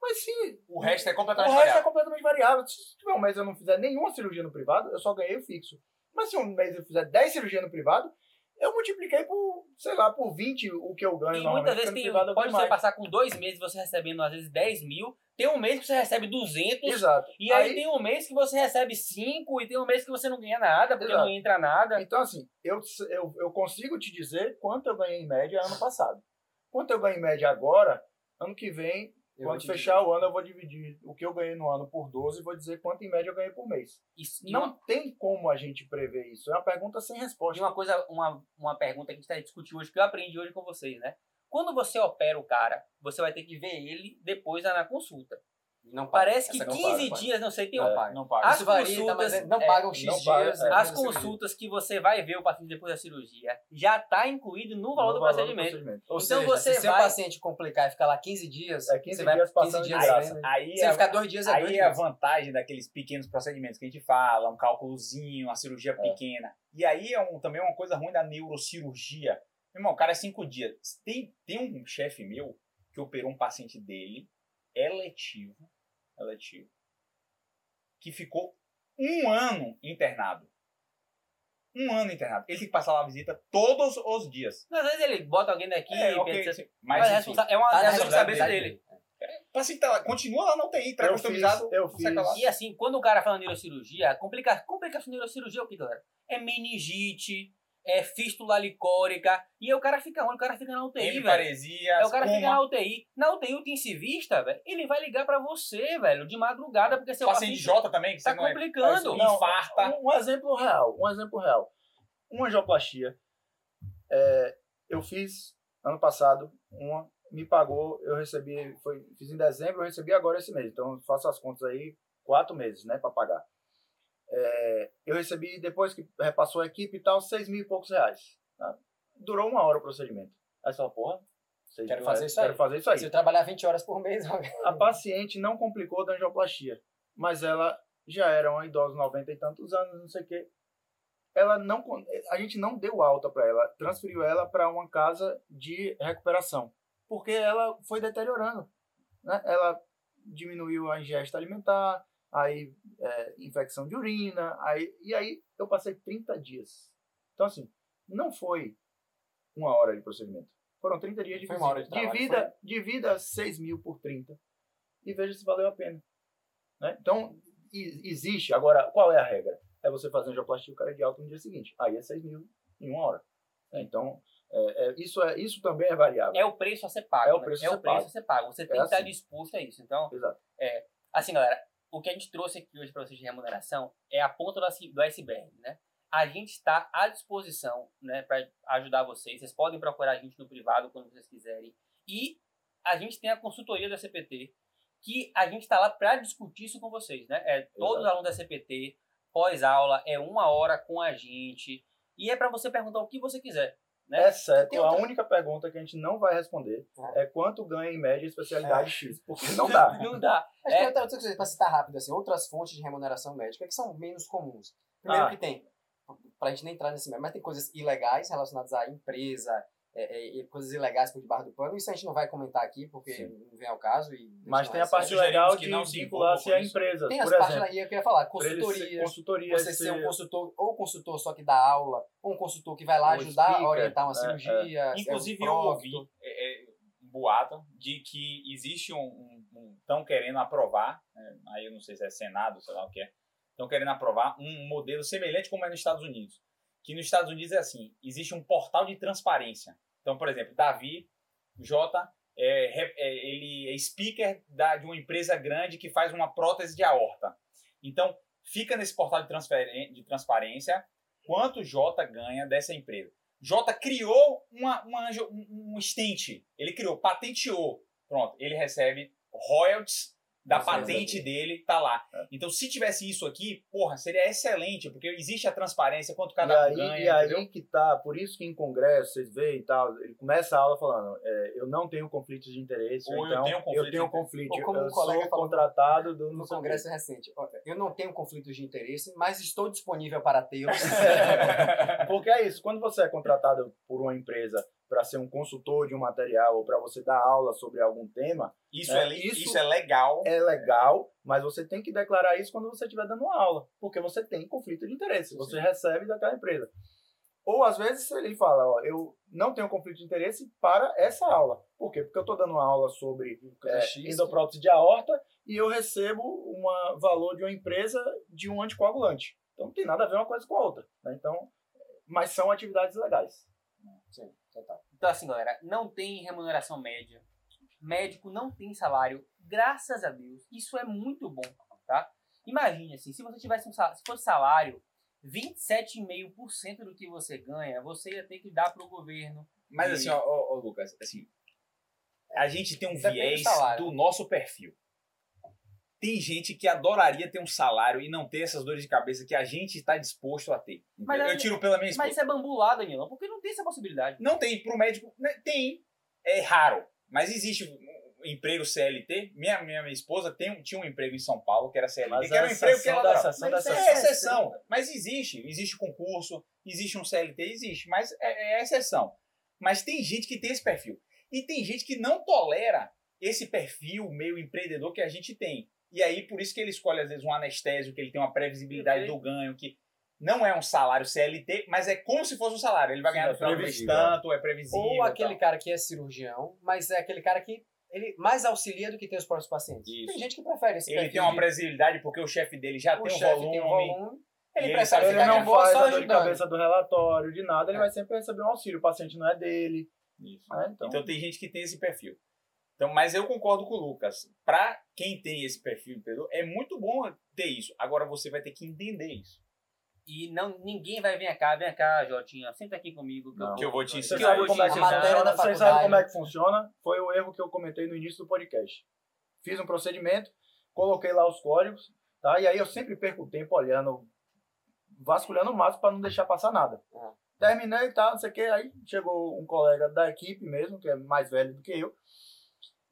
Mas se O resto é o completamente resto é variável. completamente variável. Se tiver um mês eu não fizer nenhuma cirurgia no privado, eu só ganhei o fixo. Mas se um mês eu fizer 10 cirurgias no privado, eu multipliquei por, sei lá, por 20 o que eu ganho E normalmente. muitas vezes tem, pode você mais. passar com dois meses você recebendo às vezes 10 mil, tem um mês que você recebe 200, Exato. e aí, tem um mês que você recebe 5, e tem um mês que você não ganha nada, porque Exato. não entra nada. Então, assim, eu, eu, eu consigo te dizer quanto eu ganhei em média ano passado. Quanto eu ganho em média agora, ano que vem, Eu quando fechar dizer. o ano, eu vou dividir o que eu ganhei no ano por 12 e vou dizer quanto em média eu ganhei por mês. Isso- e Não uma- tem como a gente prever isso. É uma pergunta sem E resposta. uma coisa, uma, uma pergunta que a gente está discutindo hoje, que eu aprendi hoje com vocês, né? Quando você opera o cara, você vai ter que ver ele depois na consulta. Não paga. Parece que Essa não 15 paga. dias, não sei, tem Não um- paga. Não paga. As Isso varia, tá, consultas, mas não é, pagam X não paga, dias. é. depois As consultas que você vai ver o paciente depois da cirurgia já está incluído no valor, do, procedimento. Ou Então seja, você se seu vai- paciente complicar e ficar lá 15 dias, É 15 você vai dias 15 passando de dias graça. Aí, Se é- ficar dois dias, é Aí é a vantagem daqueles pequenos procedimentos que a gente fala, um cálculozinho, uma cirurgia É. pequena. E aí é um, também uma coisa ruim da neurocirurgia. Meu irmão, o cara é cinco dias. Tem, tem um chefe meu que operou um paciente dele, eletivo, eletivo, que ficou um ano internado. Um ano internado. Ele tem que passar lá a visita todos os dias. Às vezes ele bota alguém daqui É, e ok, pensa assim, Mas, mas é, enfim, responsa- é uma Tá na responsabilidade responsabilidade dele. o paciente tá lá, continua lá na UTI, Eu pré-customizado. fiz, eu lá. fiz E assim, quando o cara fala neurocirurgia, complica, complicação de neurocirurgia é o que, galera? É meningite, é fístula licórica, e aí o cara fica onde? O cara fica na UTI, velho. Hemiparesia, É, o cara fica coma. na UTI. Na UTI, o intensivista, velho, ele vai ligar pra você, velho, de madrugada, porque seu paciente J também, que tá você não é- complicando. Não, infarta. Um, um exemplo real, um exemplo real. Uma angioplastia. É, eu fiz ano passado uma, me pagou, eu recebi, foi, fiz em dezembro, eu recebi agora esse mês. Então eu faço as contas aí, quatro meses, né, para pagar. É, eu recebi, depois que repassou a equipe e tal, seis mil e poucos reais. tá? Durou uma hora o procedimento. Aí você fala, porra, Quero fazer reais, isso aí. Quero fazer isso aí. Se eu trabalhar 20 horas por mês, A paciente não complicou da angioplastia, mas ela já era uma idosa, 90 e tantos anos, não sei o quê. Ela não, a gente não deu alta para ela, transferiu ela para uma casa de recuperação, porque ela foi deteriorando. Né? Ela diminuiu a ingesta alimentar, aí é, infecção de urina, aí, e aí eu passei 30 dias. Então, assim, não foi uma hora de procedimento. Foram 30 dias de Foi uma hora de trabalho, divida, divida 6 mil por 30 e veja se valeu a pena. Né? Então, existe. Agora, qual é a regra? É você fazer angioplastia e o cara é de alta no dia seguinte. Aí é 6 mil em uma hora. né? Então, é, é, isso, é, isso também é variável. É o preço a ser pago. É o né? preço a é ser o preço pago. a ser pago. Você tem É que estar assim. disposto a isso. Então, Exato. assim, galera, o que a gente trouxe aqui hoje para vocês de remuneração é a ponta do ice- do iceberg, né? A gente está à disposição, né, para ajudar vocês. Vocês podem procurar a gente no privado quando vocês quiserem. E a gente tem a consultoria da CPT, que a gente está lá para discutir isso com vocês, né? É todos os alunos da CPT, pós-aula, é uma hora com a gente. E é para você perguntar o que você quiser. Né? Exceto Tem a outra- única pergunta que a gente não vai responder É. é quanto ganha em média a especialidade X. Porque não dá. Não dá. Mas É. tem outra coisa, para citar rápido, assim, outras fontes de remuneração médica que são menos comuns. Primeiro Ah. que tem, pra gente nem entrar nesse meio, mas tem coisas ilegais relacionadas à empresa, é, é, e coisas ilegais por debaixo do pano. Isso a gente não vai comentar aqui, porque Sim. não vem ao caso. E Mas tem a é parte legal que de não se vincular-se a empresas. Tem as Por partes que eu ia falar, consultorias. consultoria Você ser um consultor, ou consultor só que dá aula, ou um consultor que vai lá Um ajudar speaker, a orientar uma é, cirurgia. Inclusive, é eu um ouvi prócto. é, é, um boato de que existe um. Estão querendo aprovar, né, aí eu não sei se é Senado, sei lá o que é, estão querendo aprovar um modelo semelhante como é nos Estados Unidos. Que nos Estados Unidos é assim: existe um portal de transparência. Então, por exemplo, Davi J. É, é, ele é speaker da, de uma empresa grande que faz uma prótese de aorta. Então, fica nesse portal de, de transparência quanto J ganha dessa empresa. J criou uma, uma, um, stent, ele criou, patenteou. Pronto, ele recebe royalties da Sim, patente dele, tá lá. É. Então, se tivesse isso aqui, porra, seria excelente, porque existe a transparência, quanto E cada um aí, ganha, e aí entendeu? que tá, por isso que em congresso, vocês veem e tal, ele começa a aula falando, é, eu não tenho conflito de interesse, Ou ou eu então tenho um conflito eu tenho de conflito, Ou como eu um colega sou contratado do no congresso recente. Eu não tenho conflitos de interesse, mas estou disponível para tê-los. Porque é isso, quando você é contratado por uma empresa para ser um consultor de um material ou para você dar aula sobre algum tema, Isso, É, é, le- isso- isso é legal. é legal, mas você tem que declarar isso quando você estiver dando aula, porque você tem conflito de interesse, você recebe daquela empresa. Ou às vezes ele fala, ó, eu não tenho conflito de interesse para essa aula. Por quê? Porque eu estou dando uma aula sobre é, endoprótese de aorta e eu recebo um valor de uma empresa de um anticoagulante. Então não tem nada a ver uma coisa com a outra. né? Então, mas são atividades legais. Sim, total. Então, assim, galera, não tem remuneração média. Médico não tem salário, graças a Deus. Isso é muito bom, tá? Imagine assim, se você tivesse um salário, se fosse salário, 27,5% do que você ganha, você ia ter que dar pro governo. Mas E- assim, ó, ó, Lucas, assim, a gente tem um Depende do viés salário. do nosso perfil. Tem gente que adoraria ter um salário e não ter essas dores de cabeça que a gente está disposto a ter. Mas eu aí- tiro pela minha esposa. Mas isso é bambular, Danilão, porque não tem essa possibilidade. Não tem, pro médico, né, tem. É raro. Mas existe um emprego CLT. Minha, minha, minha esposa tem, tinha um emprego em São Paulo que era CLT, Mas que era um emprego que ela da Mas da é exceção. exceção. Mas existe. Existe concurso, existe um CLT, existe. Mas é, é exceção. Mas tem gente que tem esse perfil. E tem gente que não tolera esse perfil meio empreendedor que a gente tem. E aí, por isso que ele escolhe, às vezes, um anestésio, que ele tem uma previsibilidade do ganho, que não é um salário CLT, mas é como se fosse um salário. Ele vai Sim, ganhar é no final do mês previsível. tanto, é previsível. Ou aquele cara que é cirurgião, mas é aquele cara que ele mais auxilia do que tem os próprios pacientes. Isso. Tem gente que prefere esse Ele tem uma de- previsibilidade porque o chefe dele já o tem um chefe volume. tem um volume. Ele, ele prefere Ele não faz só de cabeça do relatório, de nada, ele É. vai sempre receber um auxílio. O paciente não é dele. Isso. né? Então, Então tem gente que tem esse perfil. Então, mas eu concordo com o Lucas. Para quem tem esse perfil empreendedor, é muito bom ter isso. Agora você vai ter que entender isso. E não, ninguém vai vir cá, vem cá, Jotinha, senta aqui comigo. Não. Que eu vou te Você ensinar. Que eu sabe vou como é te que ensinar. A matéria da Vocês sabem como é que funciona? Foi o erro que eu comentei no início do podcast. Fiz um procedimento, coloquei lá os códigos, tá? E aí eu sempre perco tempo olhando, vasculhando o máximo para não deixar passar nada. Ah. Terminei e tal, não sei o que. Aí chegou um colega da equipe mesmo, que é mais velho do que eu.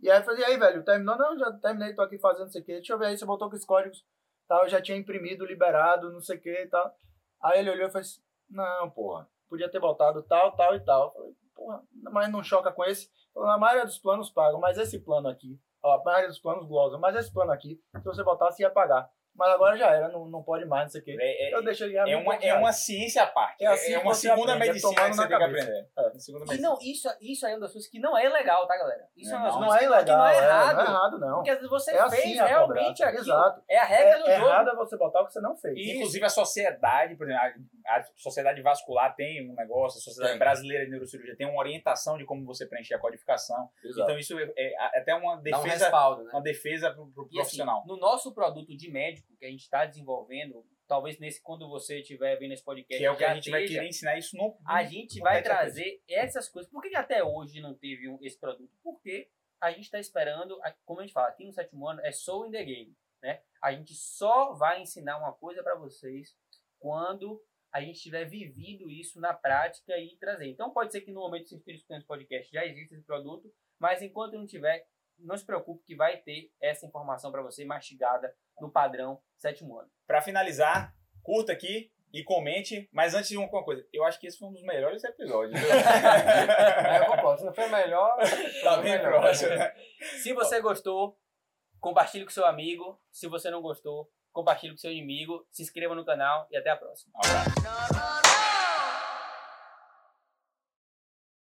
E aí eu falei, e aí, velho, terminou? Não, já terminei, tô aqui fazendo não sei o que. Deixa eu ver aí, você botou com os códigos. Tal, já tinha imprimido, liberado, não sei o que e tal. Aí ele olhou e falou assim, não, porra, podia ter botado tal, tal e tal. Eu falei, porra, mas não choca com esse. Na maioria dos planos pagam, mas esse plano aqui, ó, a maioria dos planos glosam, mas esse plano aqui, se você botasse, ia pagar. Mas agora já era, não, não pode mais, não sei o quê. É, é- Eu deixei ele é uma, é uma ciência à parte. É É, assim é uma segunda aprende, é medicina tomando que você tem que aprender. É. E não, isso, isso aí é uma das coisas que não é legal, tá, galera? Isso é, uma das Não, coisas é que, legal, que não é errado. não é errado, não. Porque às vezes você É fez assim realmente aquilo. exato. É a regra do É, jogo. errado é você botar o que você não fez. E- Inclusive a sociedade, por exemplo, a, a sociedade vascular tem um negócio, a sociedade Tem. brasileira de neurocirurgia tem uma orientação de como você preencher a codificação. Exato. Então isso é, é até uma Dá um defesa, respaldo, né? uma defesa pro, pro assim, profissional. no nosso produto de médico que a gente está desenvolvendo, talvez nesse quando você estiver vendo esse podcast, que é o que a gente vai querer ensinar isso no. A gente no vai trazer essas coisas. Por que até hoje não teve um- esse produto? Porque a gente está esperando, como a gente fala, aqui no sétimo ano é soul in the game. Né? A gente só vai ensinar uma coisa para vocês quando a gente tiver vivido isso na prática e trazer. Então pode ser que no momento que você esteja escutando esse podcast já exista esse produto, mas enquanto não tiver, não se preocupe que vai ter essa informação para você mastigada no padrão sétimo ano. Para finalizar, curta aqui e comente. Mas antes de uma coisa, eu acho que esse foi um dos melhores episódios. É, eu concordo. Se não foi melhor, tá foi bem melhor. próximo. né? Se você gostou, compartilhe com seu amigo. Se você não gostou, compartilhe com seu inimigo. Se inscreva no canal e até a próxima. Um abraço.